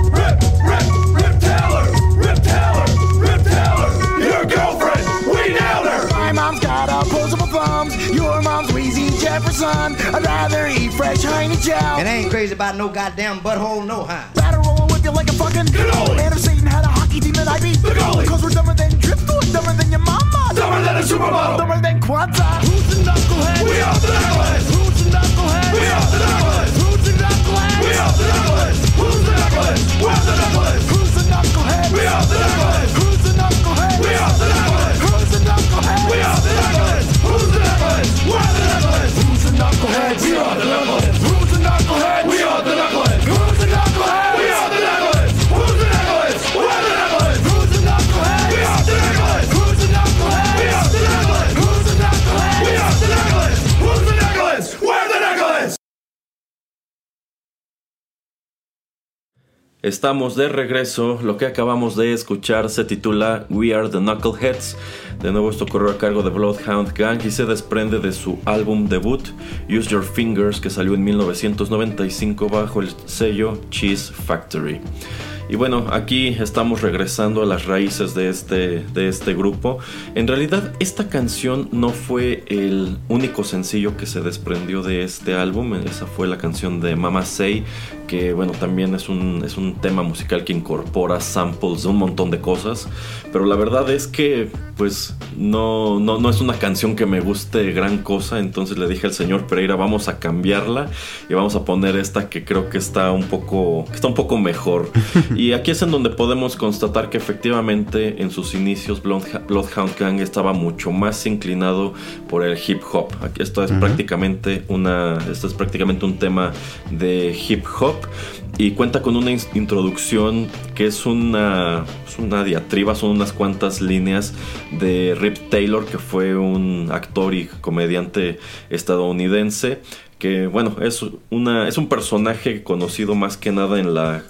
Wheezy Jefferson. I'd rather eat fresh hiney chow. And I ain't crazy about no goddamn butthole, no how. Batter roll with you like a fucking Cannoli. Man of Satan had a hockey team and I beat The goalie. Cause we're dumber than Driftwood, dumber than your mama. Dumber than a supermodel. Dumber than Kwanzaa. Who's the knucklehead? We are the knuckleheads. Who's the knucklehead? We are the knuckleheads. Who's the knucklehead? We are the knuckleheads. Who's the knuckleheads? We're the knuckleheads. Who's the knucklehead? We are the knuckleheads. Estamos de regreso. Lo que acabamos de escuchar se titula We Are the Knuckleheads. De nuevo, esto corrió a cargo de Bloodhound Gang y se desprende de su álbum debut Use Your Fingers, que salió en 1995 bajo el sello Cheese Factory. Y bueno, aquí estamos regresando a las raíces de este, de este grupo. En realidad, esta canción no fue el único sencillo que se desprendió de este álbum. Esa fue la canción de Mama Say, que bueno, también es un, es un tema musical que incorpora samples de un montón de cosas. Pero la verdad es que, pues, no, no, no es una canción que me guste gran cosa. Entonces le dije al señor Pereira, vamos a cambiarla y vamos a poner esta que creo que está un poco, que está un poco mejor. (laughs) Y aquí es en donde podemos constatar que efectivamente en sus inicios Bloodhound Gang estaba mucho más inclinado por el hip hop. Aquí esto es prácticamente una, esto es prácticamente un tema de hip hop y cuenta con una introducción que es una, una diatriba, son unas cuantas líneas de Rip Taylor, que fue un actor y comediante estadounidense, que bueno, es, una, es un personaje conocido más que nada en la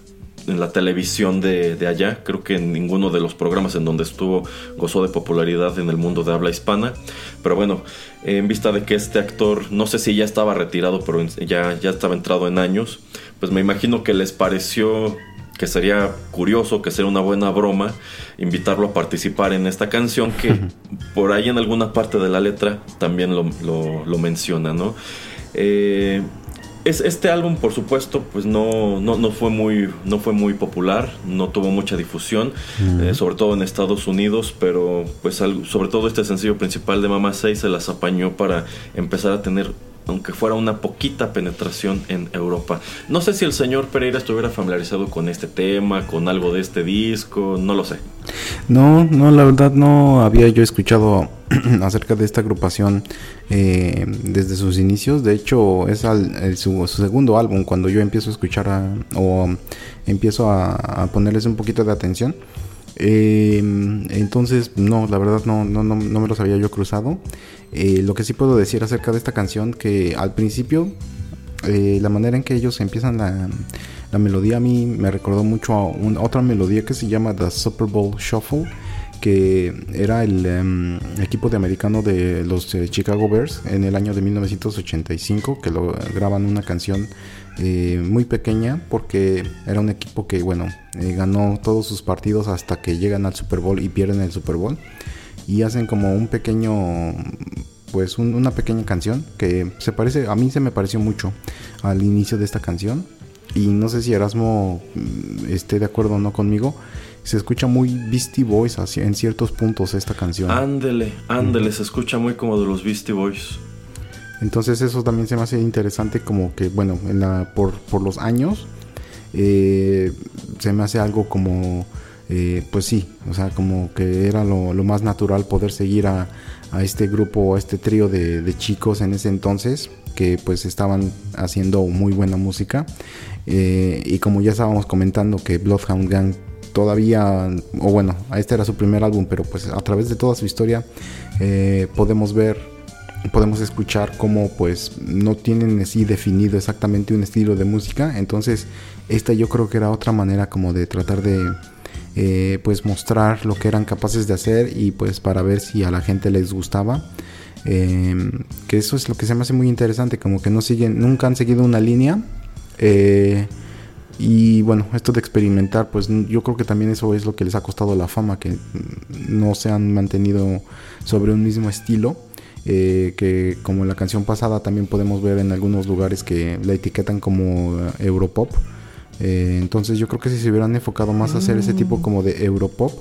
en la televisión de, de allá. Creo que en ninguno de los programas en donde estuvo gozó de popularidad en el mundo de habla hispana. Pero bueno, en vista de que este actor, no sé si ya estaba retirado, pero ya, ya estaba entrado en años, pues me imagino que les pareció que sería curioso, que sería una buena broma invitarlo a participar en esta canción que por ahí en alguna parte de la letra también lo, lo- lo menciona, ¿no? Eh, es, este álbum, por supuesto, pues no, no, no, fue muy, no fue muy popular, no tuvo mucha difusión, eh, sobre todo en Estados Unidos, pero pues sobre todo este sencillo principal de Mama 6 se las apañó para empezar a tener aunque fuera una poquita penetración en Europa. No sé si el señor Pereira estuviera familiarizado con este tema, con algo de este disco, no lo sé. No, no, la verdad no había yo escuchado (clears throat) acerca de esta agrupación eh, desde sus inicios. De hecho, es su, segundo álbum cuando yo empiezo a escuchar o empiezo a, ponerles un poquito de atención. Eh, entonces, no, la verdad no, no, no, no me los había yo cruzado. Eh, lo que sí puedo decir acerca de esta canción, que al principio eh, la manera en que ellos empiezan la, melodía a mí me recordó mucho a otra melodía que se llama The Super Bowl Shuffle, que era el em, equipo de americano de los eh, Chicago Bears en el año de 1985, que lo graban una canción muy pequeña porque era un equipo que, bueno, ganó todos sus partidos hasta que llegan al Super Bowl y pierden el Super Bowl y hacen como un pequeño pues una pequeña canción que se parece a mí se me pareció mucho al inicio de esta canción. Y no sé si Erasmo mm, esté de acuerdo o no conmigo se escucha muy Beastie Boys en ciertos puntos esta canción. Ándele ándele se escucha muy como de los Beastie Boys. Entonces eso también se me hace interesante como que bueno en la, por, por los años eh, se me hace algo como eh, pues sí, o sea, como que era lo, más natural poder seguir a, este grupo, a este trío de, chicos en ese entonces, que pues estaban haciendo muy buena música. Eh, y como ya estábamos comentando que Bloodhound Gang todavía, o bueno, este era su primer álbum, pero pues a través de toda su historia eh, podemos ver, podemos escuchar cómo pues no tienen así definido exactamente un estilo de música. Entonces, esta yo creo que era otra manera como de tratar de eh, pues mostrar lo que eran capaces de hacer y pues para ver si a la gente les gustaba. Em, que eso es lo que se me hace muy interesante, como que no siguen, nunca han seguido una línea. Eh, y bueno, esto de experimentar, pues yo creo que también eso es lo que les ha costado la fama, que no se han mantenido sobre un mismo estilo. Eh, que como en la canción pasada también podemos ver en algunos lugares que la etiquetan como Europop. Eh, entonces yo creo que si se hubieran enfocado más a hacer ese tipo como de Europop,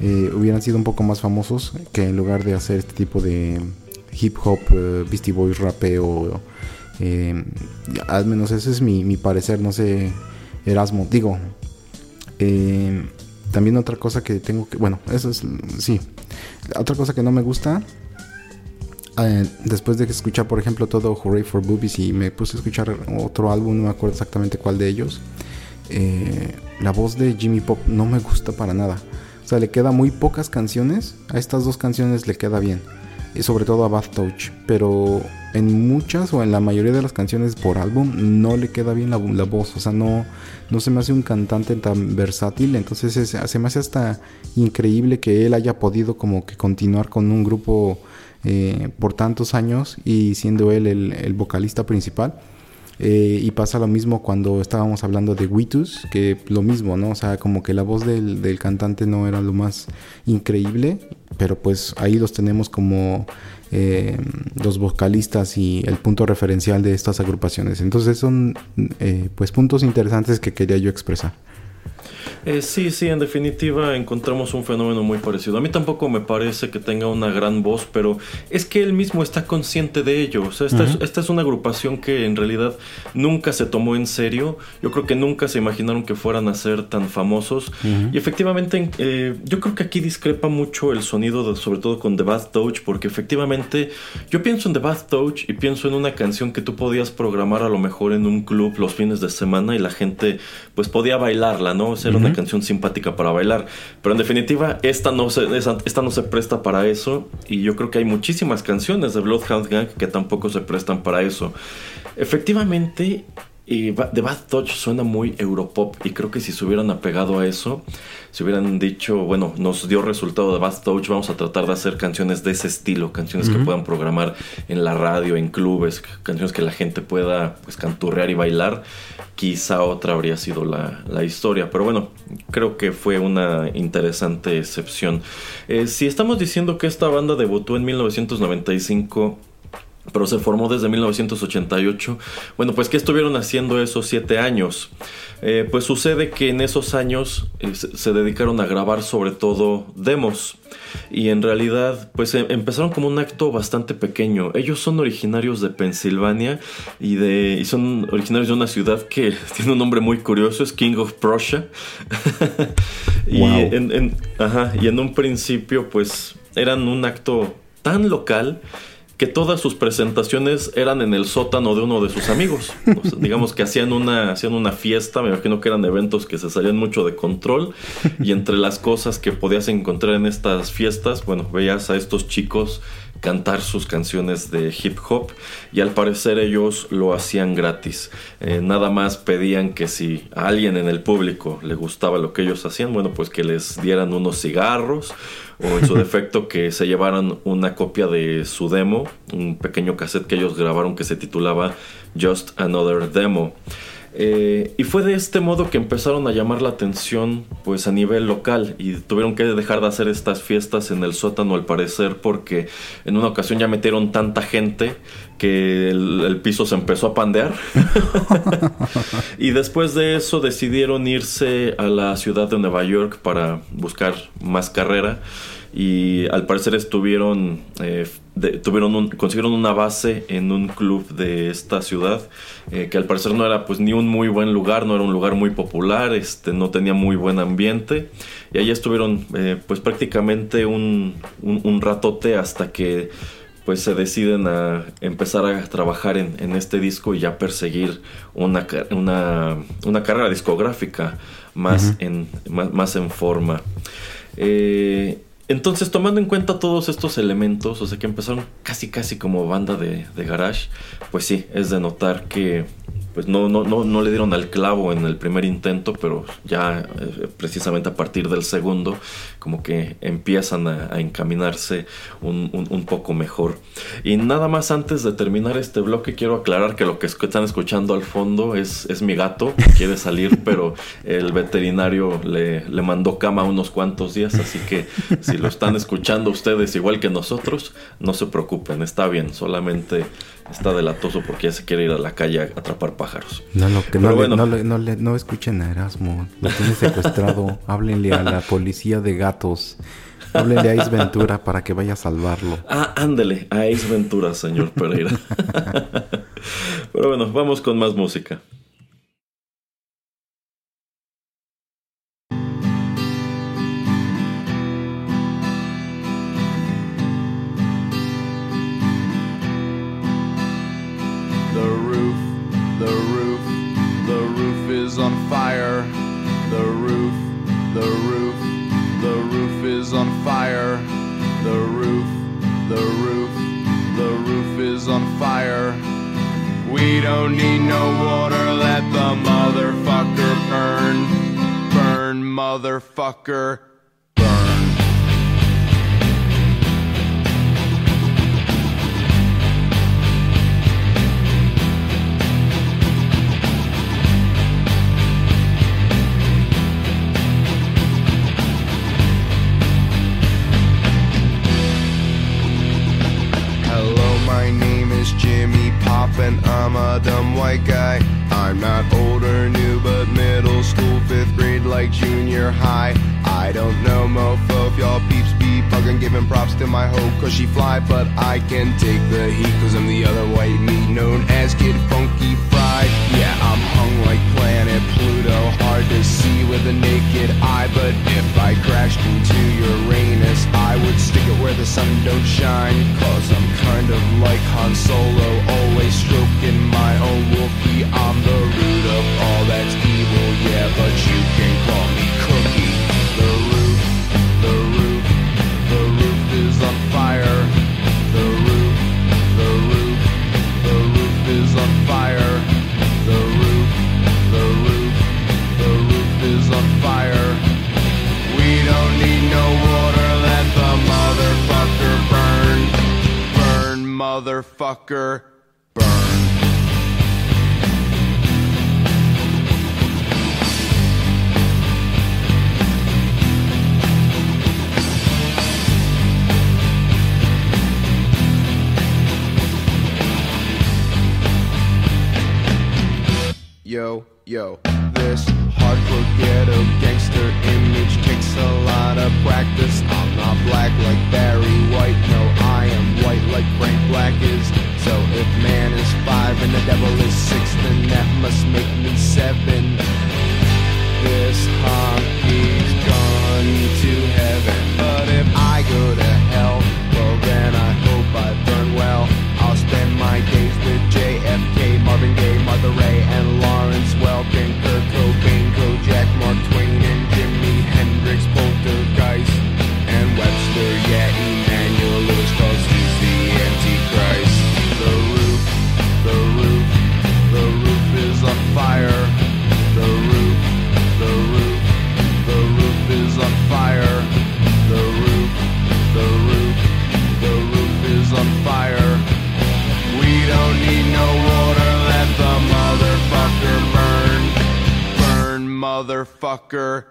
eh, hubieran sido un poco más famosos que en lugar de hacer este tipo de hip hop, eh, Beastie Boys, rapeo. al menos ese es mi, parecer, no sé, Erasmo. Digo, también otra cosa que tengo que, bueno, eso es, sí, otra cosa que no me gusta después de escuchar, por ejemplo, todo Hooray for Boobies y me puse a escuchar otro álbum, no me acuerdo exactamente cuál de ellos, eh, la voz de Jimmy Pop no me gusta para nada. O sea, le queda muy pocas canciones. A estas dos canciones le queda bien. Y sobre todo a Bath Touch. Pero en muchas o en la mayoría de las canciones por álbum no le queda bien la, voz. O sea, no, no se me hace un cantante tan versátil. Entonces se me hace hasta increíble que él haya podido como que continuar con un grupo eh, por tantos años y siendo él el vocalista principal. Eh, y pasa lo mismo cuando estábamos hablando de Witus, que lo mismo, ¿no? O sea, como que la voz del, cantante no era lo más increíble, pero pues ahí los tenemos como eh, los vocalistas y el punto referencial de estas agrupaciones. Entonces son eh, pues puntos interesantes que quería yo expresar. Eh, sí, sí, en definitiva encontramos un fenómeno muy parecido. A mí tampoco me parece que tenga una gran voz, pero es que él mismo está consciente de ello. O sea, esta, es, esta es, una agrupación que en realidad nunca se tomó en serio. Yo creo que nunca se imaginaron que fueran a ser tan famosos. Y efectivamente, eh, yo creo que aquí discrepa mucho el sonido, sobre todo con The Bath Touch, porque efectivamente yo pienso en The Bath Touch y pienso en una canción que tú podías programar a lo mejor en un club los fines de semana y la gente pues podía bailarla, ¿no? O sea, era una canción simpática para bailar. Pero en definitiva, esta no, se, esta no se presta para eso. Y yo creo que hay muchísimas canciones de Bloodhound Gang que tampoco se prestan para eso. Efectivamente, y The Bad Touch suena muy Europop y creo que si se hubieran apegado a eso, si hubieran dicho, bueno, nos dio resultado de Bad Touch, vamos a tratar de hacer canciones de ese estilo, canciones que puedan programar en la radio, en clubes, canciones que la gente pueda pues canturrear y bailar, quizá otra habría sido la, la historia. Pero bueno, creo que fue una interesante excepción. Eh, si estamos diciendo que esta banda debutó en 1995, pero se formó desde 1988. Bueno, pues ¿qué estuvieron haciendo esos siete años? Eh, pues sucede que en esos años eh, se dedicaron a grabar sobre todo demos y en realidad pues em, empezaron como un acto bastante pequeño. Ellos son originarios de Pensilvania y, de, y son originarios de una ciudad que (laughs) tiene un nombre muy curioso, es King of Prussia. (laughs) y, en, ajá, y en un principio pues eran un acto tan local que todas sus presentaciones eran en el sótano de uno de sus amigos. digamos que hacían una, hacían una fiesta, me imagino que eran eventos que se salían mucho de control y entre las cosas que podías encontrar en estas fiestas, bueno, veías a estos chicos cantar sus canciones de hip hop y al parecer ellos lo hacían gratis. Eh, nada más pedían que si a alguien en el público le gustaba lo que ellos hacían, bueno, pues que les dieran unos cigarros o en su (laughs) defecto que se llevaran una copia de su demo, un pequeño cassette que ellos grabaron que se titulaba Just Another Demo. Eh, y fue de este modo que empezaron a llamar la atención pues a nivel local y tuvieron que dejar de hacer estas fiestas en el sótano al parecer porque en una ocasión ya metieron tanta gente que el, piso se empezó a pandear. (laughs) Y después de eso decidieron irse a la ciudad de Nueva York para buscar más carrera y al parecer estuvieron eh, tuvieron consiguieron una base en un club de esta ciudad eh, que al parecer no era pues ni un muy buen lugar no era un lugar muy popular este no tenía muy buen ambiente y ahí estuvieron eh, pues prácticamente un, un, ratote hasta que pues se deciden a empezar a trabajar en, este disco y ya perseguir una, una, una carrera discográfica más, en, más, más en forma. Eh, entonces, tomando en cuenta todos estos elementos, o sea que empezaron casi casi como banda de, de garage, pues sí, es de notar que pues no, no, no, no le dieron al clavo en el primer intento, pero ya eh, precisamente a partir del segundo, como que empiezan a, encaminarse un, un, poco mejor. Y nada más antes de terminar este bloque, quiero aclarar que lo que están escuchando al fondo es, es mi gato, que quiere salir, (laughs) pero el veterinario le, le mandó cama unos cuantos días, así que si lo están escuchando ustedes igual que nosotros, no se preocupen, está bien, solamente está delatoso porque ya se quiere ir a la calle a atrapar pájaros. No, no, que no, no, no, no, escuchen a Erasmo, lo tiene secuestrado, (laughs) háblenle a la policía de gatos. Háblenle a Ace Ventura para que vaya a salvarlo. Ah, ándele, a Ace Ventura, señor Pereira. (laughs) (laughs) Pero bueno, vamos con más música. Don't need no water, let the motherfucker burn. Burn, motherfucker. And I'm a dumb white guy. I'm not old or new, but middle school, fifth grade, like junior high. I don't know, mofo, if y'all peeps be bugging, giving props to my hoe, cause she fly, but I can take the heat, cause I'm the other white meat known as Kid Funky Fried. Yeah, I'm like planet Pluto, hard to see with a naked eye, but if I crashed into Uranus, I would stick it where the sun don't shine, cause I'm kind of like Han Solo, always stroking my own Wookiee. I'm the root of all that's evil, yeah, but you can fire. We don't need no water, let the motherfucker burn. Burn, motherfucker, burn. yo, yo this hardcore ghetto gangster image takes a lot of practice. I'm not black like Barry White, no, I am white like Frank Black is. So if man is five and the devil is six, then that must make me seven. This honkey's gone to heaven, but if I go to hell, well then I hope I burn well. I'll spend Tucker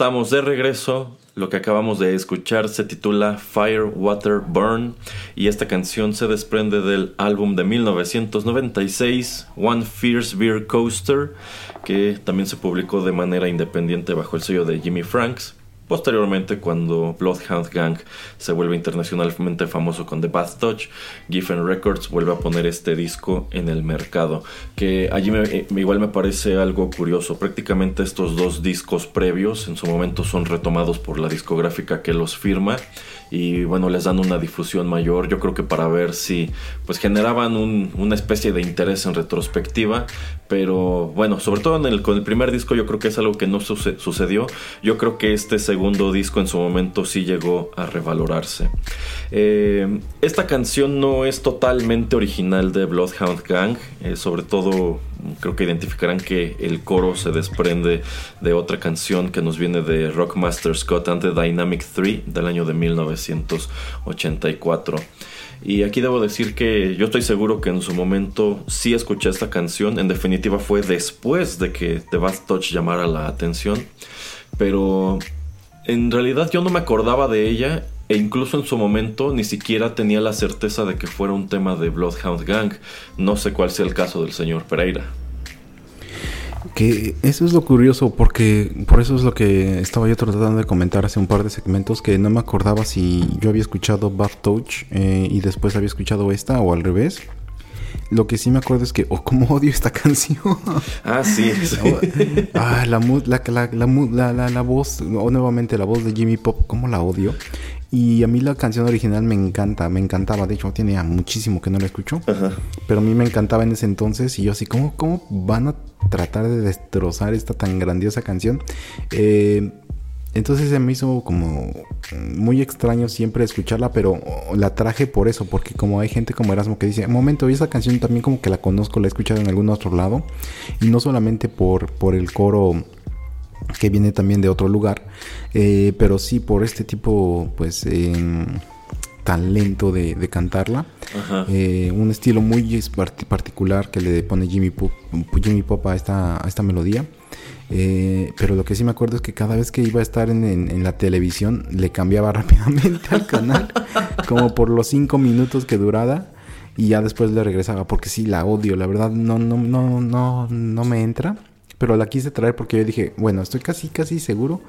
Estamos de regreso. Lo que acabamos de escuchar se titula Fire, Water, Burn y esta canción se desprende del álbum de 1996 One Fierce Beer Coaster que también se publicó de manera independiente bajo el sello de Jimmy Franks. Posteriormente, cuando Bloodhound Gang se vuelve internacionalmente famoso con The Bath Touch, Giffen Records vuelve a poner este disco en el mercado. Que allí eh, igual me parece algo curioso. Prácticamente estos dos discos previos en su momento son retomados por la discográfica que los firma y bueno, les dan una difusión mayor. Yo creo que para ver si pues generaban un- una especie de interés en retrospectiva. Pero bueno, sobre todo en el, con el primer disco yo creo que es algo que no suce- sucedió. Yo creo que este segundo disco en su momento sí llegó a revalorarse. Eh, esta canción no es totalmente original de Bloodhound Gang. eh, sobre todo creo que identificarán que el coro se desprende de otra canción que nos viene de Rockmaster Scott and the Dynamic 3 del año de 1984. Y aquí debo decir que yo estoy seguro que en su momento sí escuché esta canción. En definitiva fue después de que The Bath Touch llamara la atención. Pero en realidad yo no me acordaba de ella. E incluso en su momento ni siquiera tenía la certeza de que fuera un tema de Bloodhound Gang. No sé cuál sea el caso del señor Pereira. Que eso es lo curioso, porque por eso es lo que estaba yo tratando de comentar hace un par de segmentos, que no me acordaba si yo había escuchado Bath Touch eh, y después había escuchado esta o al revés. Lo que sí me acuerdo es que, oh, cómo odio esta (laughs) canción. Ah, sí. sí. ah, la, mu- la, la, la, mu- la, la- la voz, o nuevamente la voz de Jimmy Pop, cómo la odio. Y a mí la canción original me encanta, me encantaba. De hecho, tiene ya muchísimo que no la escucho. Pero a mí me encantaba en ese entonces. Y yo así, ¿cómo, cómo van a tratar de destrozar esta tan grandiosa canción? Eh, entonces se me hizo como muy extraño siempre escucharla, pero la traje por eso, porque como hay gente como Erasmo que dice, momento, esa canción también como que la conozco, la he escuchado en algún otro lado, y no solamente por, por el coro que viene también de otro lugar, eh, pero sí por este tipo, pues, em, tan lento de, de cantarla. Eh, un estilo muy particular que le pone Jimmy Pop, Jimmy Pop a, esta, a esta melodía. Eh, pero lo que sí me acuerdo es que cada vez que iba a estar en, en- la televisión le cambiaba (laughs) rápidamente al canal, como por los cinco minutos que duraba y ya después le regresaba porque sí la odio, la verdad no no no no no me entra, pero la quise traer porque yo dije, bueno, estoy casi casi seguro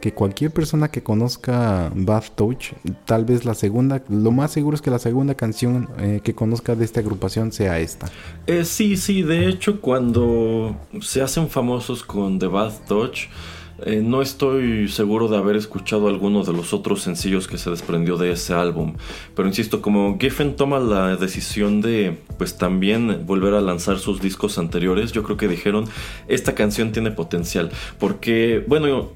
que cualquier persona que conozca Bath Touch, tal vez la segunda, lo más seguro es que la segunda canción eh, que conozca de esta agrupación sea esta. Eh, sí, sí, de hecho cuando se hacen famosos con The Bath Touch, eh, no estoy seguro de haber escuchado alguno de los otros sencillos que se desprendió de ese álbum. Pero insisto, como Giffen toma la decisión de pues también volver a lanzar sus discos anteriores, yo creo que dijeron, esta canción tiene potencial. Porque, bueno,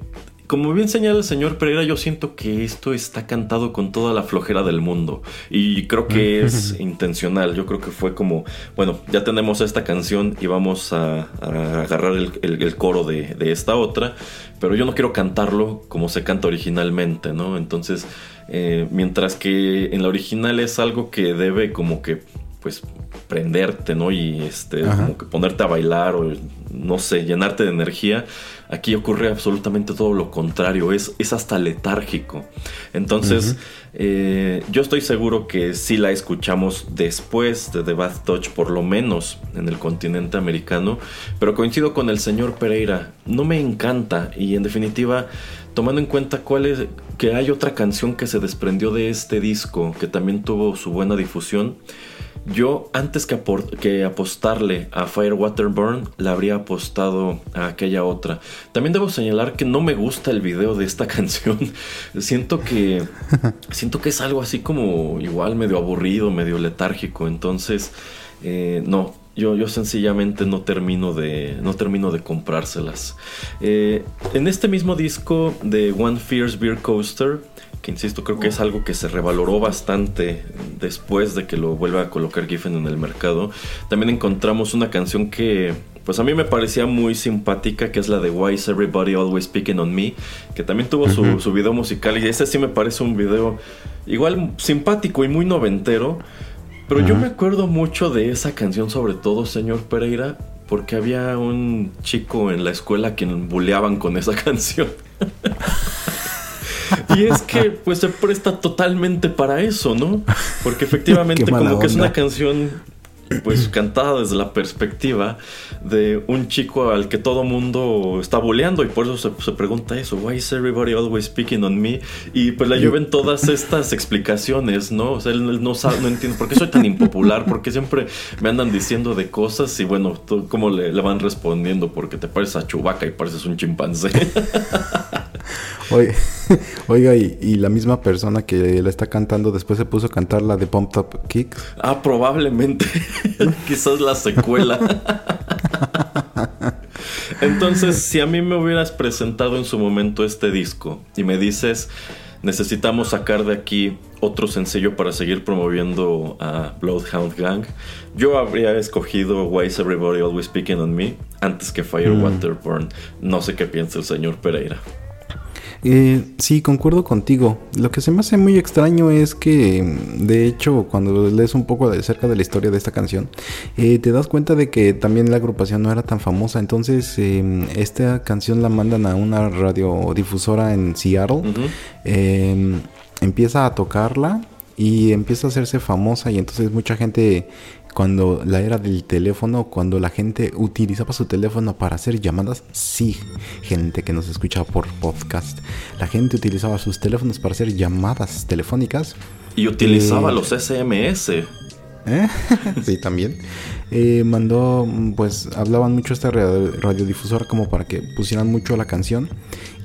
como bien señala el señor Pereira, yo siento que esto está cantado con toda la flojera del mundo. Y creo que (laughs) es intencional. Yo creo que fue como, bueno, ya tenemos esta canción y vamos a, a agarrar el, el- el coro de, de esta otra. Pero yo no quiero cantarlo como se canta originalmente, ¿no? Entonces, eh, mientras que en la original es algo que debe como que, pues, prenderte, ¿no? Y este, Ajá. como que ponerte a bailar o, no sé, llenarte de energía. Aquí ocurre absolutamente todo lo contrario, es, es hasta letárgico. Entonces, eh, yo estoy seguro que sí la escuchamos después de The Bath Touch, por lo menos en el continente americano, pero coincido con el señor Pereira, no me encanta y en definitiva, tomando en cuenta cuál es, que hay otra canción que se desprendió de este disco, que también tuvo su buena difusión, yo, antes que, apostarle a Firewater Burn, le habría apostado a aquella otra. También debo señalar que no me gusta el video de esta (laughs) canción. siento que. (laughs) siento que es algo así como igual, medio aburrido, medio letárgico. Entonces, eh, no. Yo, yo sencillamente no termino de. no termino de comprárselas. Eh, en este mismo disco de One Fierce Beer Coaster que insisto, creo que es algo que se revaloró bastante después de que lo vuelva a colocar Giffen en el mercado. También encontramos una canción que, pues a mí me parecía muy simpática, que es la de Why is Everybody Always Picking on Me, que también tuvo su, su video musical y ese sí me parece un video igual simpático y muy noventero. Pero yo Ajá. me acuerdo mucho de esa canción, sobre todo, señor Pereira, porque había un chico en la escuela a quien bulleaban con esa (laughs) canción. Y es que pues se presta totalmente para eso, ¿no? Porque (laughs) efectivamente Qué como que es onda. una canción pues cantada desde la perspectiva de un chico al que todo mundo está boleando y por eso se, se pregunta eso, why is everybody always speaking on me? Y pues le llueven todas estas explicaciones, ¿no? O sea, él no sabe, no entiende por qué soy tan impopular, porque siempre me andan diciendo de cosas y bueno, tú, ¿cómo le, le van respondiendo? Porque te pareces a Chubaca y pareces un chimpancé. (laughs) Oiga, (laughs) oiga, y, y la misma persona que la está cantando después se puso a cantar la de Pump Up Kicks. Ah, probablemente. (laughs) Quizás la secuela. Entonces, si a mí me hubieras presentado en su momento este disco y me dices, necesitamos sacar de aquí otro sencillo para seguir promoviendo a Bloodhound Gang, yo habría escogido Why is Everybody Always Speaking on Me antes que Firewater Burn. No sé qué piensa el señor Pereira. Eh, sí, concuerdo contigo. Lo que se me hace muy extraño es que, mm, de hecho, cuando lees un poco de cerca de la historia de esta canción, eh, te das cuenta de que también la agrupación no era tan famosa. Entonces, eh, esta canción la mandan a una radiodifusora en Seattle. Eh, empieza a tocarla y empieza a hacerse famosa y entonces mucha gente cuando la era del teléfono, cuando la gente utilizaba su teléfono para hacer llamadas, sí, gente que nos escucha por podcast, la gente utilizaba sus teléfonos para hacer llamadas telefónicas. Y utilizaba Eh, los SMS. ¿Eh? (laughs) sí, también. Eh, mandó, pues, hablaban mucho esta radio- radiodifusora como para que pusieran mucho la canción.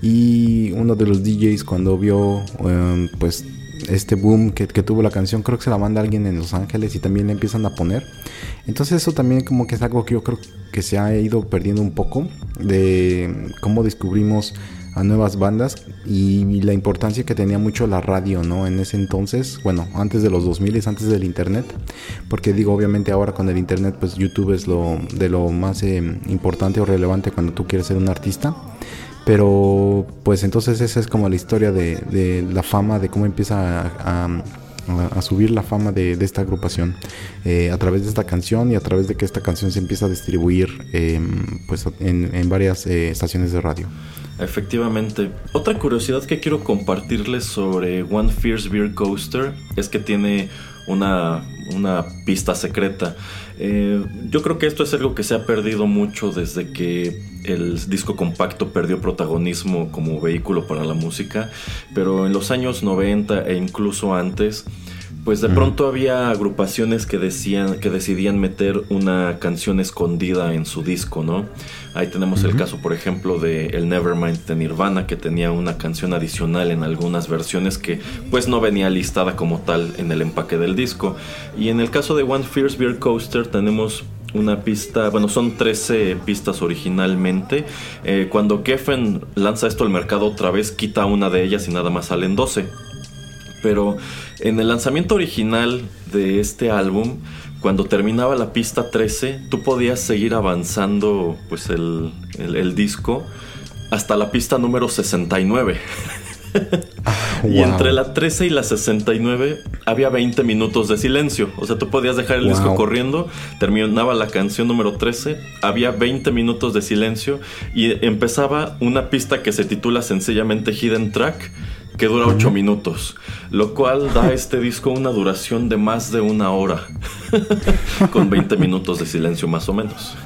Y uno de los DJs cuando vio, em, pues, este boom que, que tuvo la canción, creo que se la manda alguien en Los Ángeles y también le empiezan a poner. Entonces eso también como que es algo que yo creo que se ha ido perdiendo un poco de cómo descubrimos a nuevas bandas y la importancia que tenía mucho la radio, ¿no? En ese entonces, bueno, antes de los 2000, antes del internet, porque digo, obviamente ahora con el internet, pues YouTube es lo de lo más eh, importante o relevante cuando tú quieres ser un artista, Pero pues entonces esa es como la historia de, la fama, de cómo empieza a, subir la fama de, esta agrupación eh, a través de esta canción y a través de que esta canción se empieza a distribuir eh, pues en, varias eh, estaciones de radio. Efectivamente. Otra curiosidad que quiero compartirles sobre One Fierce Beer Coaster es que tiene una pista secreta. Eh, yo creo que esto es algo que se ha perdido mucho desde que el disco compacto perdió protagonismo como vehículo para la música, pero en los años 90 e incluso antes, pues de pronto había agrupaciones que decían que decidían meter una canción escondida en su disco, ¿no? Ahí tenemos el caso, por ejemplo, de el Nevermind de Nirvana que tenía una canción adicional en algunas versiones que pues no venía listada como tal en el empaque del disco. Y en el caso de One Fierce Beer Coaster tenemos una pista, bueno, son 13 pistas originalmente. Eh, cuando Geffen lanza esto al mercado otra vez, quita una de ellas y nada más salen 12. Pero en el lanzamiento original de este álbum, cuando terminaba la pista 13, tú podías seguir avanzando pues el, el- el disco hasta la pista número 69. Y Wow. entre la 13 y la 69 había 20 minutos de silencio. O sea, tú podías dejar el disco corriendo, terminaba la canción número 13, había 20 minutos de silencio y empezaba una pista que se titula sencillamente Hidden Track, que dura 8 minutos, lo cual da a este disco una duración de más de una hora, (laughs) con 20 minutos de silencio más o menos.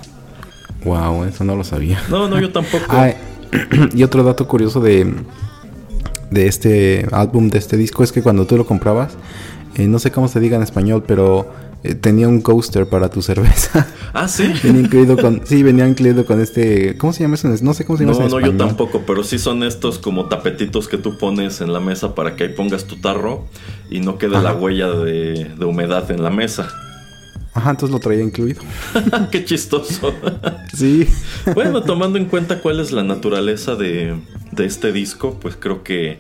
Wow, eso no lo sabía. No, no, yo tampoco. Ah, (clears throat) y otro dato curioso de, de este álbum, de este disco, es que cuando tú lo comprabas, eh, no sé cómo se diga en español, pero eh, tenía un coaster para tu cerveza. (laughs) Ah, sí. venía incluido con, sí, venía incluido con este, ¿cómo se llama eso? No sé cómo se llama No, no, yo tampoco, pero sí son estos como tapetitos que tú pones en la mesa para que ahí pongas tu tarro y no quede la huella de, de humedad en la mesa. Ajá, entonces lo traía incluido. (laughs) Qué chistoso. (laughs) Sí. bueno, tomando en cuenta cuál es la naturaleza de, de este disco, pues creo que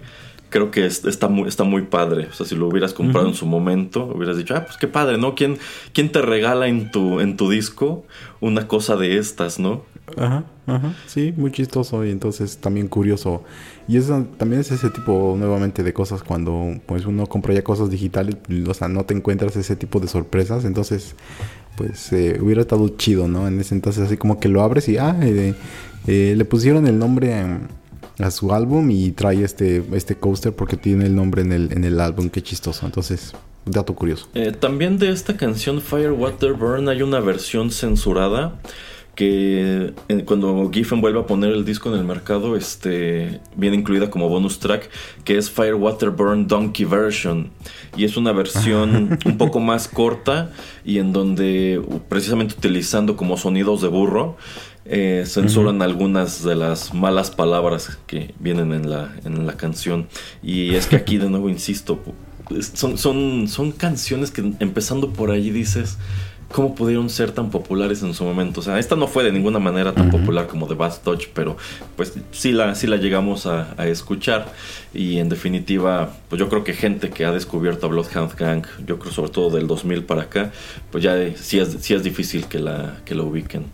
creo que es- está muy, está muy padre. O sea, si lo hubieras comprado en su momento, hubieras dicho, ah, pues qué padre, ¿no? ¿Quién, quién te regala en tu, en tu disco una cosa de estas, no? Ajá, ajá, sí, muy chistoso y entonces también curioso. Y eso también es ese tipo nuevamente de cosas cuando pues uno compra ya cosas digitales, o sea, no te encuentras ese tipo de sorpresas, entonces pues eh, hubiera estado chido, ¿no? En ese entonces así como que lo abres y ah, eh, eh, le pusieron el nombre a, su álbum y trae este este coaster porque tiene el nombre en el en el álbum, qué chistoso. Entonces, dato curioso. Eh, también de esta canción Fire Water Burn hay una versión censurada que eh, cuando Giffen vuelve a poner el disco en el mercado este viene incluida como bonus track que es Fire Water Burn Donkey Version y es una versión (laughs) un poco más corta y en donde precisamente utilizando como sonidos de burro eh, censuran algunas de las malas palabras que vienen en la, en la canción y es que aquí de nuevo insisto son, son, son canciones que empezando por ahí dices, ¿cómo pudieron ser tan populares en su momento? O sea, esta no fue de ninguna manera tan popular como The Bad Touch, pero pues sí la, sí la llegamos a, a escuchar. Y en definitiva, pues yo creo que gente que ha descubierto a Bloodhound Gang, yo creo sobre todo del 2000 para acá, pues ya eh, sí es, sí es difícil que la, que la ubiquen.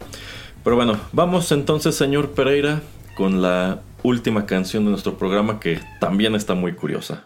Pero bueno, vamos entonces, señor Pereira, con la última canción de nuestro programa que también está muy curiosa.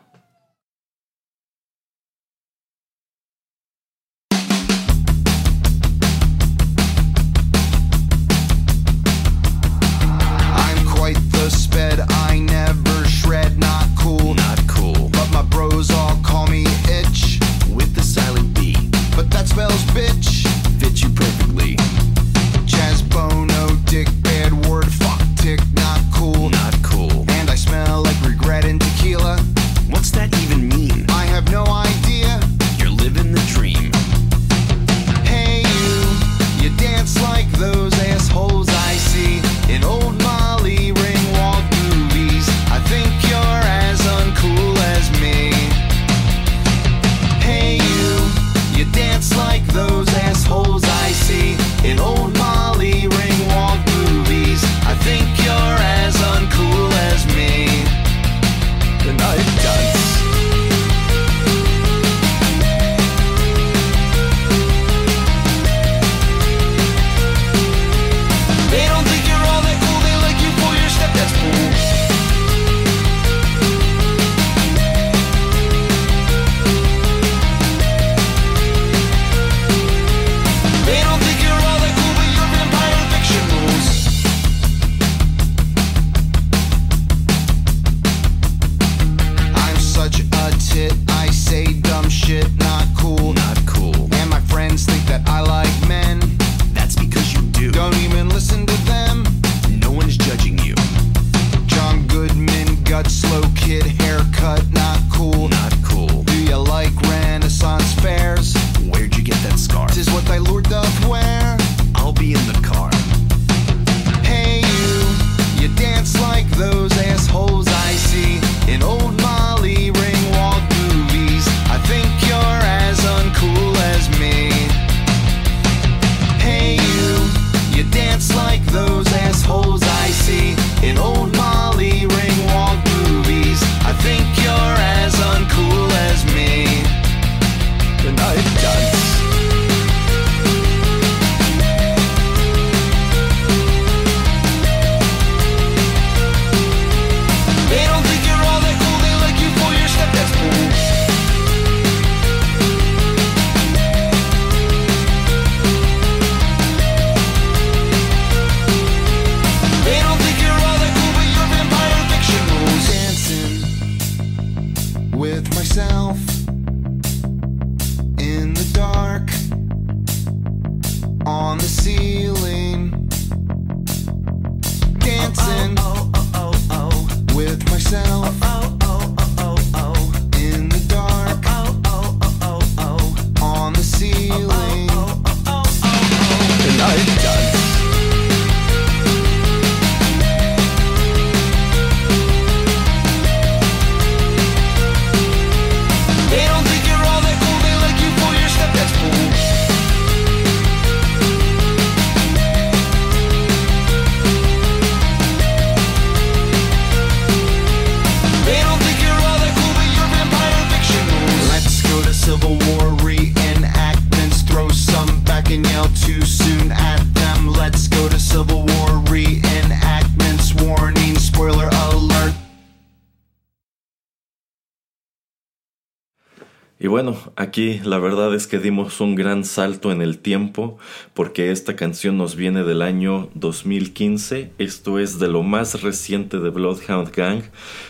Aquí la verdad es que dimos un gran salto en el tiempo porque esta canción nos viene del año 2015. Esto es de lo más reciente de Bloodhound Gang.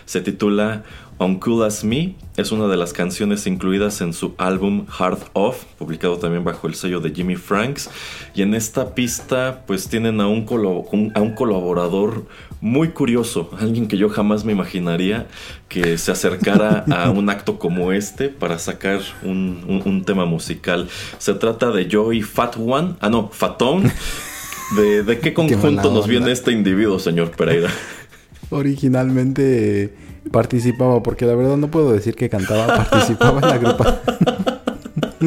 Se titula Uncool As Me. Es una de las canciones incluidas en su álbum Hard Off, publicado también bajo el sello de Jimmy Franks. Y en esta pista pues tienen a un, a un colaborador muy curioso, alguien que yo jamás me imaginaría que se acercara a un acto como este para sacar un, tema musical. Se trata de Joey Fat One, ah no, Fatón. ¿De, de qué (laughs) conjunto nos viene este individuo, señor Pereira? Originalmente participaba, porque la verdad no puedo decir que cantaba, (laughs) participaba en la agrupación.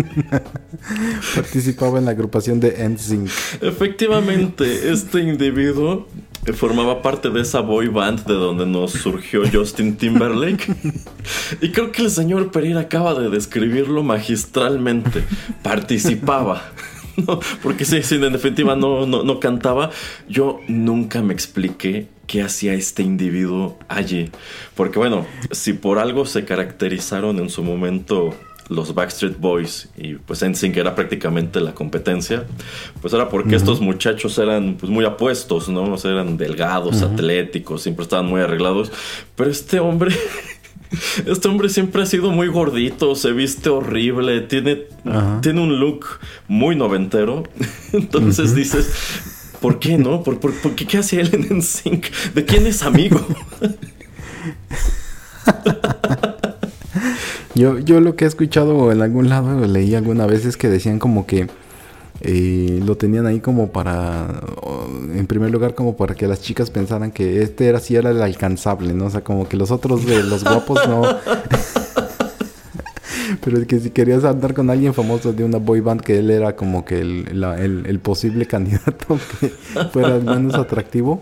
(laughs) participaba en la agrupación de NSYNC. Efectivamente, este individuo formaba parte de esa boy band de donde nos surgió Justin Timberlake. Y creo que el señor Pereira acaba de describirlo magistralmente. Participaba. porque sí, en definitiva no, no, no cantaba. Yo nunca me expliqué qué hacía este individuo allí. Porque bueno, si por algo se caracterizaron en su momento los Backstreet Boys y pues NSYNC era prácticamente la competencia, pues era porque estos muchachos eran pues, muy apuestos, ¿no? O sea, eran delgados, atléticos, siempre estaban muy arreglados, pero este hombre (laughs) Este hombre siempre ha sido muy gordito, se viste horrible, tiene, tiene un look muy noventero. (laughs) Entonces dices, ¿por qué no? ¿Por, por, qué, qué hace él en NSYNC? ¿De quién es amigo? (laughs) yo, yo lo que he escuchado en algún lado, leí alguna vez es que decían como que eh, lo tenían ahí como para, en primer lugar, como para que las chicas pensaran que este era sí era el alcanzable, ¿no? O sea, como que los otros de los guapos no. (laughs) (laughs) Pero es que si querías andar con alguien famoso de una boy band, que él era como que el, posible (laughs) candidato que fuera el menos atractivo.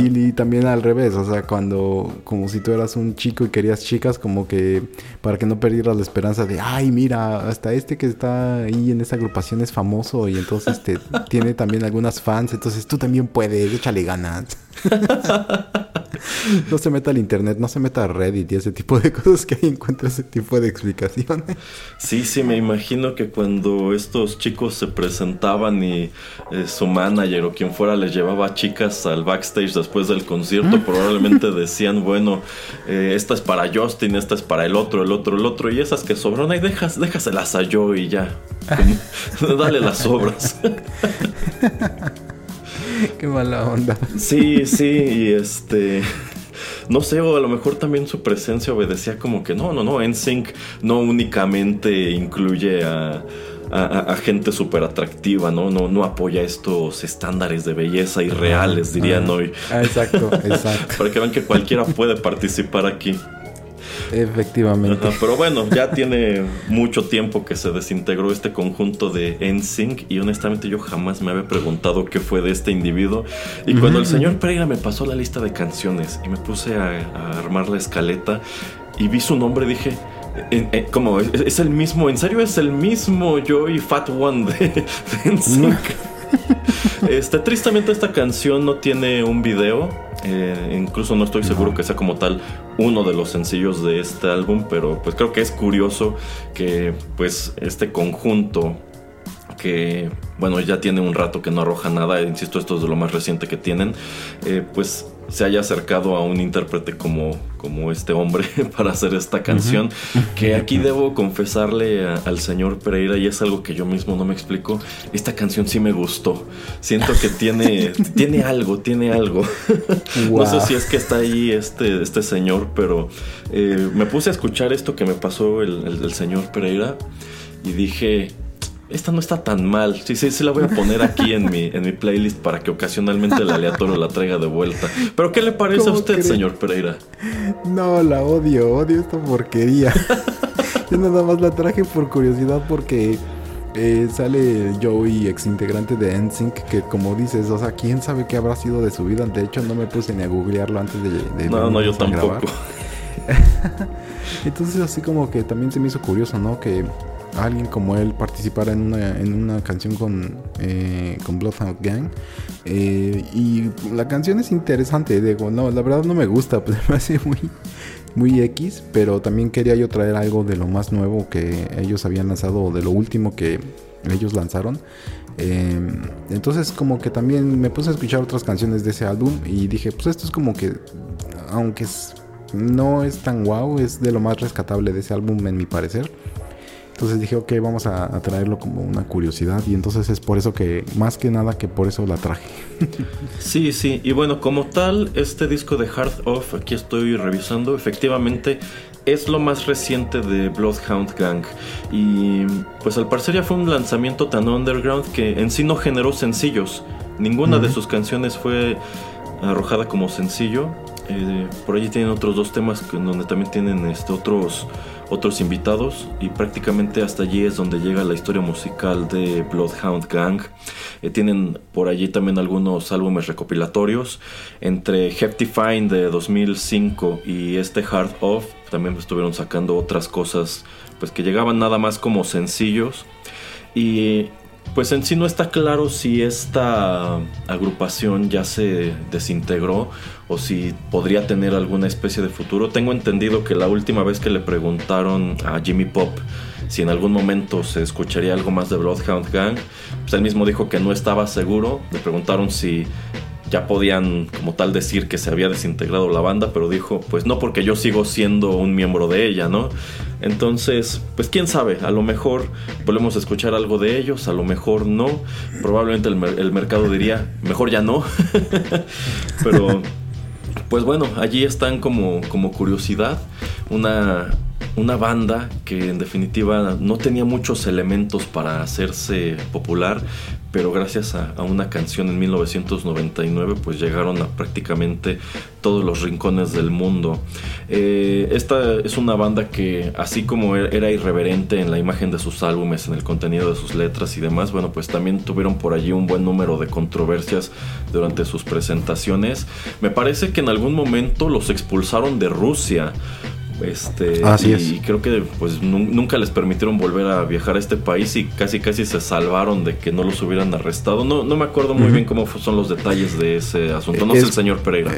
Y, también al revés, o sea, cuando, como si tú eras un chico y querías chicas, como que para que no perdieras la esperanza de, ay, mira, hasta este que está ahí en esta agrupación es famoso y entonces este, (laughs) tiene también algunas fans, entonces tú también puedes, échale ganas. (laughs) no se meta al internet, no se meta a Reddit y ese tipo de cosas que ahí encuentra ese tipo de explicaciones. Sí, sí, me imagino que cuando estos chicos se presentaban y eh, su manager o quien fuera les llevaba chicas al backstage después del concierto, mm. probablemente (laughs) decían, bueno, eh, esta es para Justin, esta es para el otro, el otro, el otro, y esas que sobran, ahí dejas, déjaselas a yo y ya. (laughs) Dale las obras. (laughs) Qué mala onda. Sí, sí, y este. No sé, o a lo mejor también su presencia obedecía como que no, no, no, NSYNC no únicamente incluye a, a, gente súper atractiva, ¿no? ¿no? No apoya estos estándares de belleza irreales, dirían hoy. Ah, exacto, (laughs) exacto. Para que vean que cualquiera puede participar aquí. Efectivamente. pero bueno, ya tiene mucho tiempo que se desintegró este conjunto de NSYNC y honestamente yo jamás me había preguntado qué fue de este individuo. Y cuando el señor Pereira me pasó la lista de canciones y me puse a, armar la escaleta y vi su nombre, dije, como es, el mismo, en serio es el mismo Joey Fat One de, NSYNC. (laughs) este, tristemente esta canción no tiene un video. Eh, incluso no estoy seguro que sea como tal uno de los sencillos de este álbum, pero pues creo que es curioso que pues este conjunto que bueno ya tiene un rato que no arroja nada, insisto esto es de lo más reciente que tienen, eh, pues se haya acercado a un intérprete como, como este hombre (laughs) para hacer esta canción. (laughs) Que aquí debo confesarle al señor Pereira, y es algo que yo mismo no me explico. Esta canción sí me gustó. Siento que tiene, (laughs) tiene algo, tiene algo. No sé si es que está ahí este, este señor, pero eh, me puse a escuchar esto que me pasó el, el señor Pereira y dije, esta no está tan mal. Sí, sí, sí la voy a poner aquí en mi, en mi playlist para que ocasionalmente el aleatorio la traiga de vuelta. Pero ¿qué le parece a usted, señor Pereira? No, la odio, odio esta porquería. (laughs) Yo nada más la traje por curiosidad porque eh, sale Joey, ex integrante de NSYNC, que como dices, o sea, quién sabe qué habrá sido de su vida. De hecho, no me puse ni a googlearlo antes de... de no, no, yo tampoco. (laughs) Entonces así como que también se me hizo curioso, ¿no? Que alguien como él participara en una, en una canción con, eh, con Bloodhound Gang. Eh, y la canción es interesante, digo, no, la verdad no me gusta, (laughs) pues me hace muy, muy X, pero también quería yo traer algo de lo más nuevo que ellos habían lanzado, o de lo último que ellos lanzaron. Eh, entonces como que también me puse a escuchar otras canciones de ese álbum y dije, pues esto es como que, aunque es- no es tan guau, es de lo más rescatable de ese álbum en mi parecer. Entonces dije, ok, vamos a, a traerlo como una curiosidad y entonces es por eso que, más que nada que por eso la traje. (laughs) Sí, sí, y bueno, como tal, este disco de Hard Off, aquí estoy revisando, efectivamente es lo más reciente de Bloodhound Gang. Y pues al parecer ya fue un lanzamiento tan underground que en sí no generó sencillos. Ninguna de sus canciones fue arrojada como sencillo. Eh, por allí tienen otros dos temas donde también tienen este, otros, otros invitados. Y prácticamente hasta allí es donde llega la historia musical de Bloodhound Gang. Eh, tienen por allí también algunos álbumes recopilatorios. Entre Hefty Fine de 2005 y este Hard Off también estuvieron sacando otras cosas pues que llegaban nada más como sencillos. Y pues en sí no está claro si esta agrupación ya se desintegró o si podría tener alguna especie de futuro. Tengo entendido que la última vez que le preguntaron a Jimmy Pop si en algún momento se escucharía algo más de Bloodhound Gang, pues él mismo dijo que no estaba seguro. Le preguntaron si ya podían como tal decir que se había desintegrado la banda, pero dijo, pues no porque yo sigo siendo un miembro de ella, ¿no? Entonces, pues quién sabe, a lo mejor volvemos a escuchar algo de ellos, a lo mejor no, probablemente el, mer- el mercado diría, mejor ya no, (laughs) pero pues bueno, allí están como, como curiosidad, una, una banda que en definitiva no tenía muchos elementos para hacerse popular, pero gracias a, una canción en 1999 pues llegaron a prácticamente todos los rincones del mundo. Eh, esta es una banda que así como er- era irreverente en la imagen de sus álbumes, en el contenido de sus letras y demás, bueno pues también tuvieron por allí un buen número de controversias durante sus presentaciones. Me parece que en algún momento los expulsaron de Rusia. Este, Así y es. creo que pues nun- nunca les permitieron volver a viajar a este país y casi casi se salvaron de que no los hubieran arrestado. No, no me acuerdo muy bien cómo son los detalles de ese asunto. No sé Es- el señor Pereira.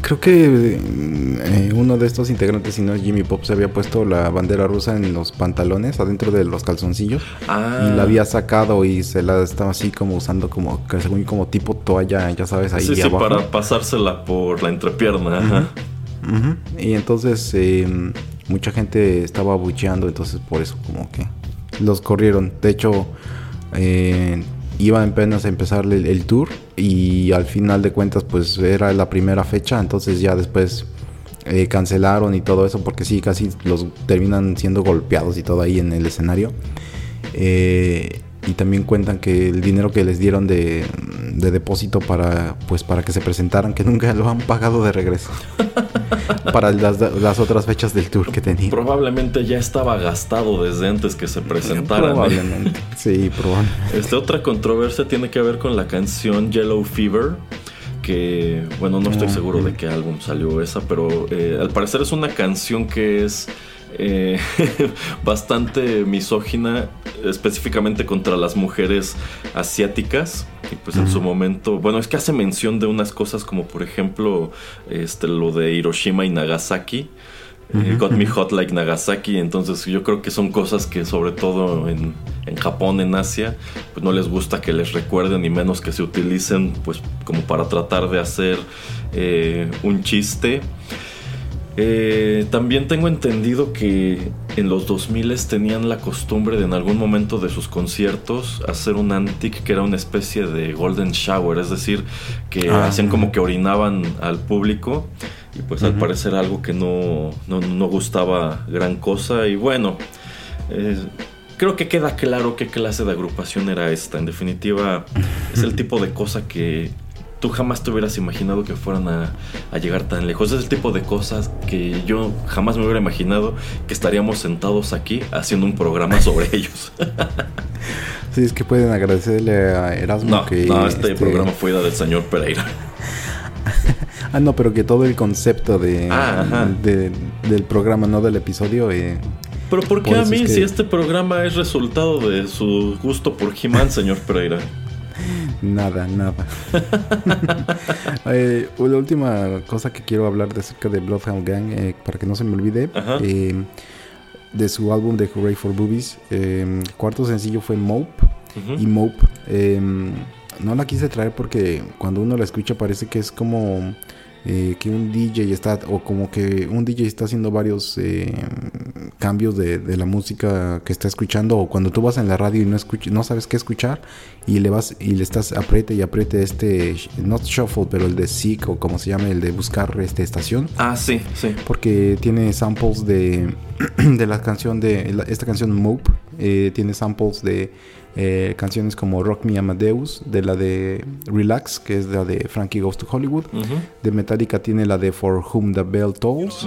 Creo que eh, uno de estos integrantes, si no es Jimmy Pop, se había puesto la bandera rusa en los pantalones, adentro de los calzoncillos. Ah. Y la había sacado y se la estaba así como usando como, según como tipo toalla, ya sabes, ahí sí, sí, abajo. para pasársela por la entrepierna. ajá. Y entonces eh, mucha gente estaba bucheando, entonces por eso como que los corrieron. De hecho, eh, iba apenas a empezar el, el tour y al final de cuentas pues era la primera fecha, entonces ya después eh, cancelaron y todo eso porque sí, casi los terminan siendo golpeados y todo ahí en el escenario. Eh, y también cuentan que el dinero que les dieron de, de depósito para pues para que se presentaran que nunca lo han pagado de regreso (laughs) para las, las otras fechas del tour que tenían Probablemente ya estaba gastado desde antes que se (laughs) presentaran. ¿eh? probablemente sí probablemente Este, otra controversia tiene que ver con la canción Yellow Fever. Que, bueno, no estoy Ah, seguro de qué álbum salió esa, pero eh, al parecer es una canción que es eh, (laughs) bastante misógina, específicamente contra las mujeres asiáticas. Y pues en su momento, bueno, es que hace mención de unas cosas como, por ejemplo, este, lo de Hiroshima y Nagasaki. Eh, Got Me. Hot Like Nagasaki. Entonces yo creo que son cosas que sobre todo en, en Japón, en Asia, pues no les gusta que les recuerden y menos que se utilicen pues como para tratar de hacer eh, un chiste. Eh, también tengo entendido que en los 2000 tenían la costumbre de en algún momento de sus conciertos hacer un antic que era una especie de golden shower, es decir, que Ah. hacían como que orinaban al público y pues al parecer algo que no, no, no gustaba gran cosa. Y bueno, eh, creo que queda claro qué clase de agrupación era esta, en definitiva es el (laughs) tipo de cosa que tú jamás te hubieras imaginado que fueran a, a llegar tan lejos. Es el tipo de cosas que yo jamás me hubiera imaginado que estaríamos sentados aquí haciendo un programa sobre (laughs) ellos. sí es que pueden agradecerle a Erasmo No, que no, este, programa fue del señor Pereira. (laughs) ah no pero que todo el concepto de, Ah, de- del programa no del episodio eh, Pero ¿por qué Por a eso mí es que- si este programa es resultado de su gusto por He-Man, señor Pereira? Nada, nada. (laughs) Eh, la última cosa que quiero hablar de acerca de Bloodhound Gang, eh, para que no se me olvide, eh, de su álbum de Hooray for Boobies, el cuarto sencillo fue Mope. Y Mope, eh, no la quise traer porque cuando uno la escucha parece que es como eh, que un DJ está, o como que un DJ está haciendo varios eh, cambios de, de la música que está escuchando, o cuando tú vas en la radio y no, no sabes qué escuchar, y le vas y le estás apriete y apriete este, not shuffle, pero el de seek, o como se llama, el de buscar este estación. Ah, sí, sí. Porque tiene samples de, (clears throat) de la canción de esta canción Mope. eh, tiene samples de eh, canciones como Rock Me Amadeus, de la de Relax, que es la de Frankie Goes to Hollywood. De Metallica tiene la de For Whom the Bell Tolls.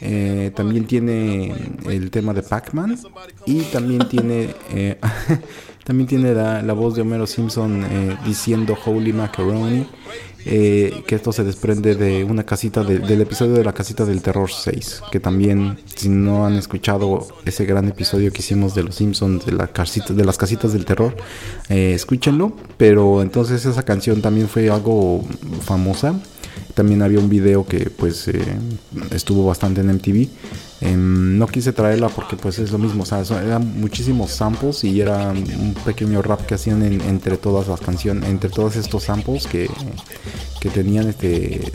Eh, también tiene el tema de Pac-Man. Y también tiene eh, (laughs) también tiene la, la voz de Homero Simpson eh, diciendo Holy Macaroni. Eh, que esto se desprende de una casita de- del episodio de la casita del terror 6 que también si no han escuchado ese gran episodio que hicimos de los Simpsons de, la casita, de las casitas del terror eh, escúchenlo pero entonces esa canción también fue algo famosa también había un video que pues eh, estuvo bastante en MTV. Em, no quise traerla porque pues es lo mismo, eran muchísimos samples y era un pequeño rap que hacían en- entre todas las canciones, entre todos estos samples que, que tenían este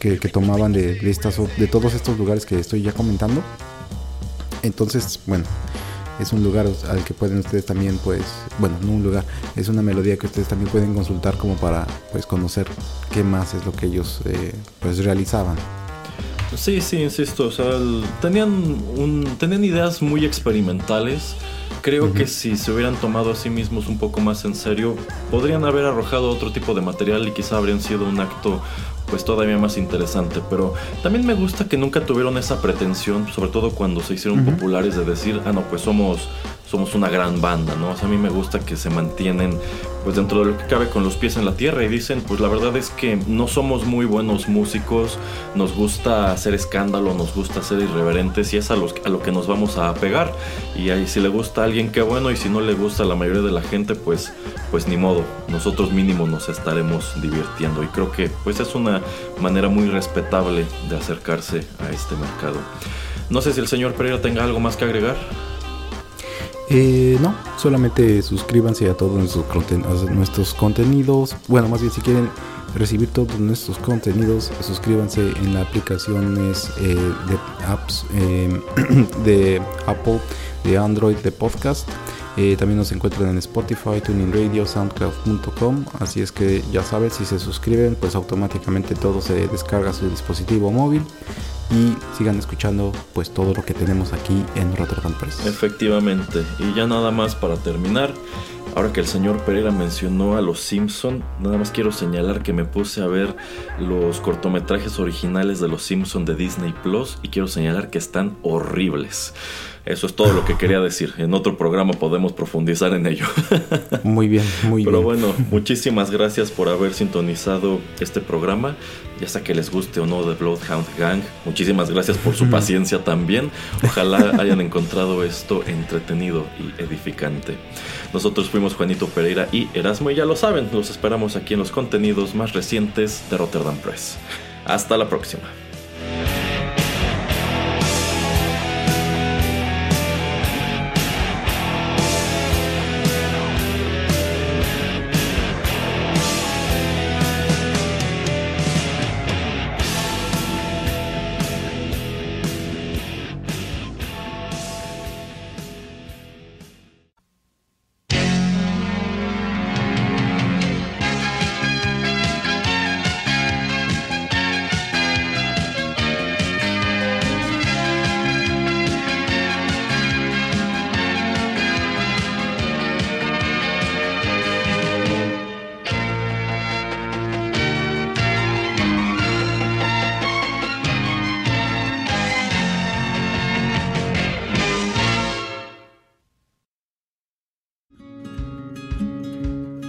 que, tomaban de, estas de todos estos lugares que estoy ya comentando. Entonces, bueno, es un lugar al que pueden ustedes también, pues, bueno, no un lugar, es una melodía que ustedes también pueden consultar como para, pues, conocer qué más es lo que ellos, eh, pues, realizaban. Sí, sí, insisto. O sea, el- tenían, un, tenían ideas muy experimentales. Creo que si se hubieran tomado a sí mismos un poco más en serio, podrían haber arrojado otro tipo de material y quizá habrían sido un acto pues todavía más interesante. Pero también me gusta que nunca tuvieron esa pretensión, sobre todo cuando se hicieron populares, de decir, ah, no, pues somos, somos una gran banda, ¿no? O sea, a mí me gusta que se mantienen pues dentro de lo que cabe con los pies en la tierra y dicen, pues la verdad es que no somos muy buenos músicos, nos gusta hacer escándalo, nos gusta ser irreverentes y es a, los, a lo que nos vamos a pegar. Y ahí si le gusta a alguien, qué bueno, y si no le gusta a la mayoría de la gente, pues, pues ni modo, nosotros mínimo nos estaremos divirtiendo. Y creo que pues es una manera muy respetable de acercarse a este mercado. No sé si el señor Pereira tenga algo más que agregar. Eh, no, solamente suscríbanse a todos nuestros, conten- contenidos. Bueno, más bien si quieren recibir todos nuestros contenidos, suscríbanse en las aplicaciones eh, de apps eh, (clears throat) de Apple, de Android, de podcast. Eh, también nos encuentran en Spotify, Tuning Radio, SoundCloud.com. Así es que ya saben, si se suscriben, pues automáticamente todo se descarga a su dispositivo móvil. Y sigan escuchando pues todo lo que tenemos aquí en Rotterdam Press. Efectivamente. Y ya nada más para terminar. Ahora que el señor Pereira mencionó a los Simpson, nada más quiero señalar que me puse a ver los cortometrajes originales de los Simpson de Disney Plus y quiero señalar que están horribles. Eso es todo lo que quería decir. En otro programa podemos profundizar en ello. (laughs) Muy bien, muy Pero bien. bueno, muchísimas gracias por haber sintonizado este programa. Ya sea que les guste o no de Bloodhound Gang. Muchísimas gracias por su paciencia también. Ojalá (laughs) hayan encontrado esto entretenido y edificante. Nosotros fuimos Juanito Pereira y Erasmo y ya lo saben, los esperamos aquí en los contenidos más recientes de Rotterdam Press. Hasta la próxima.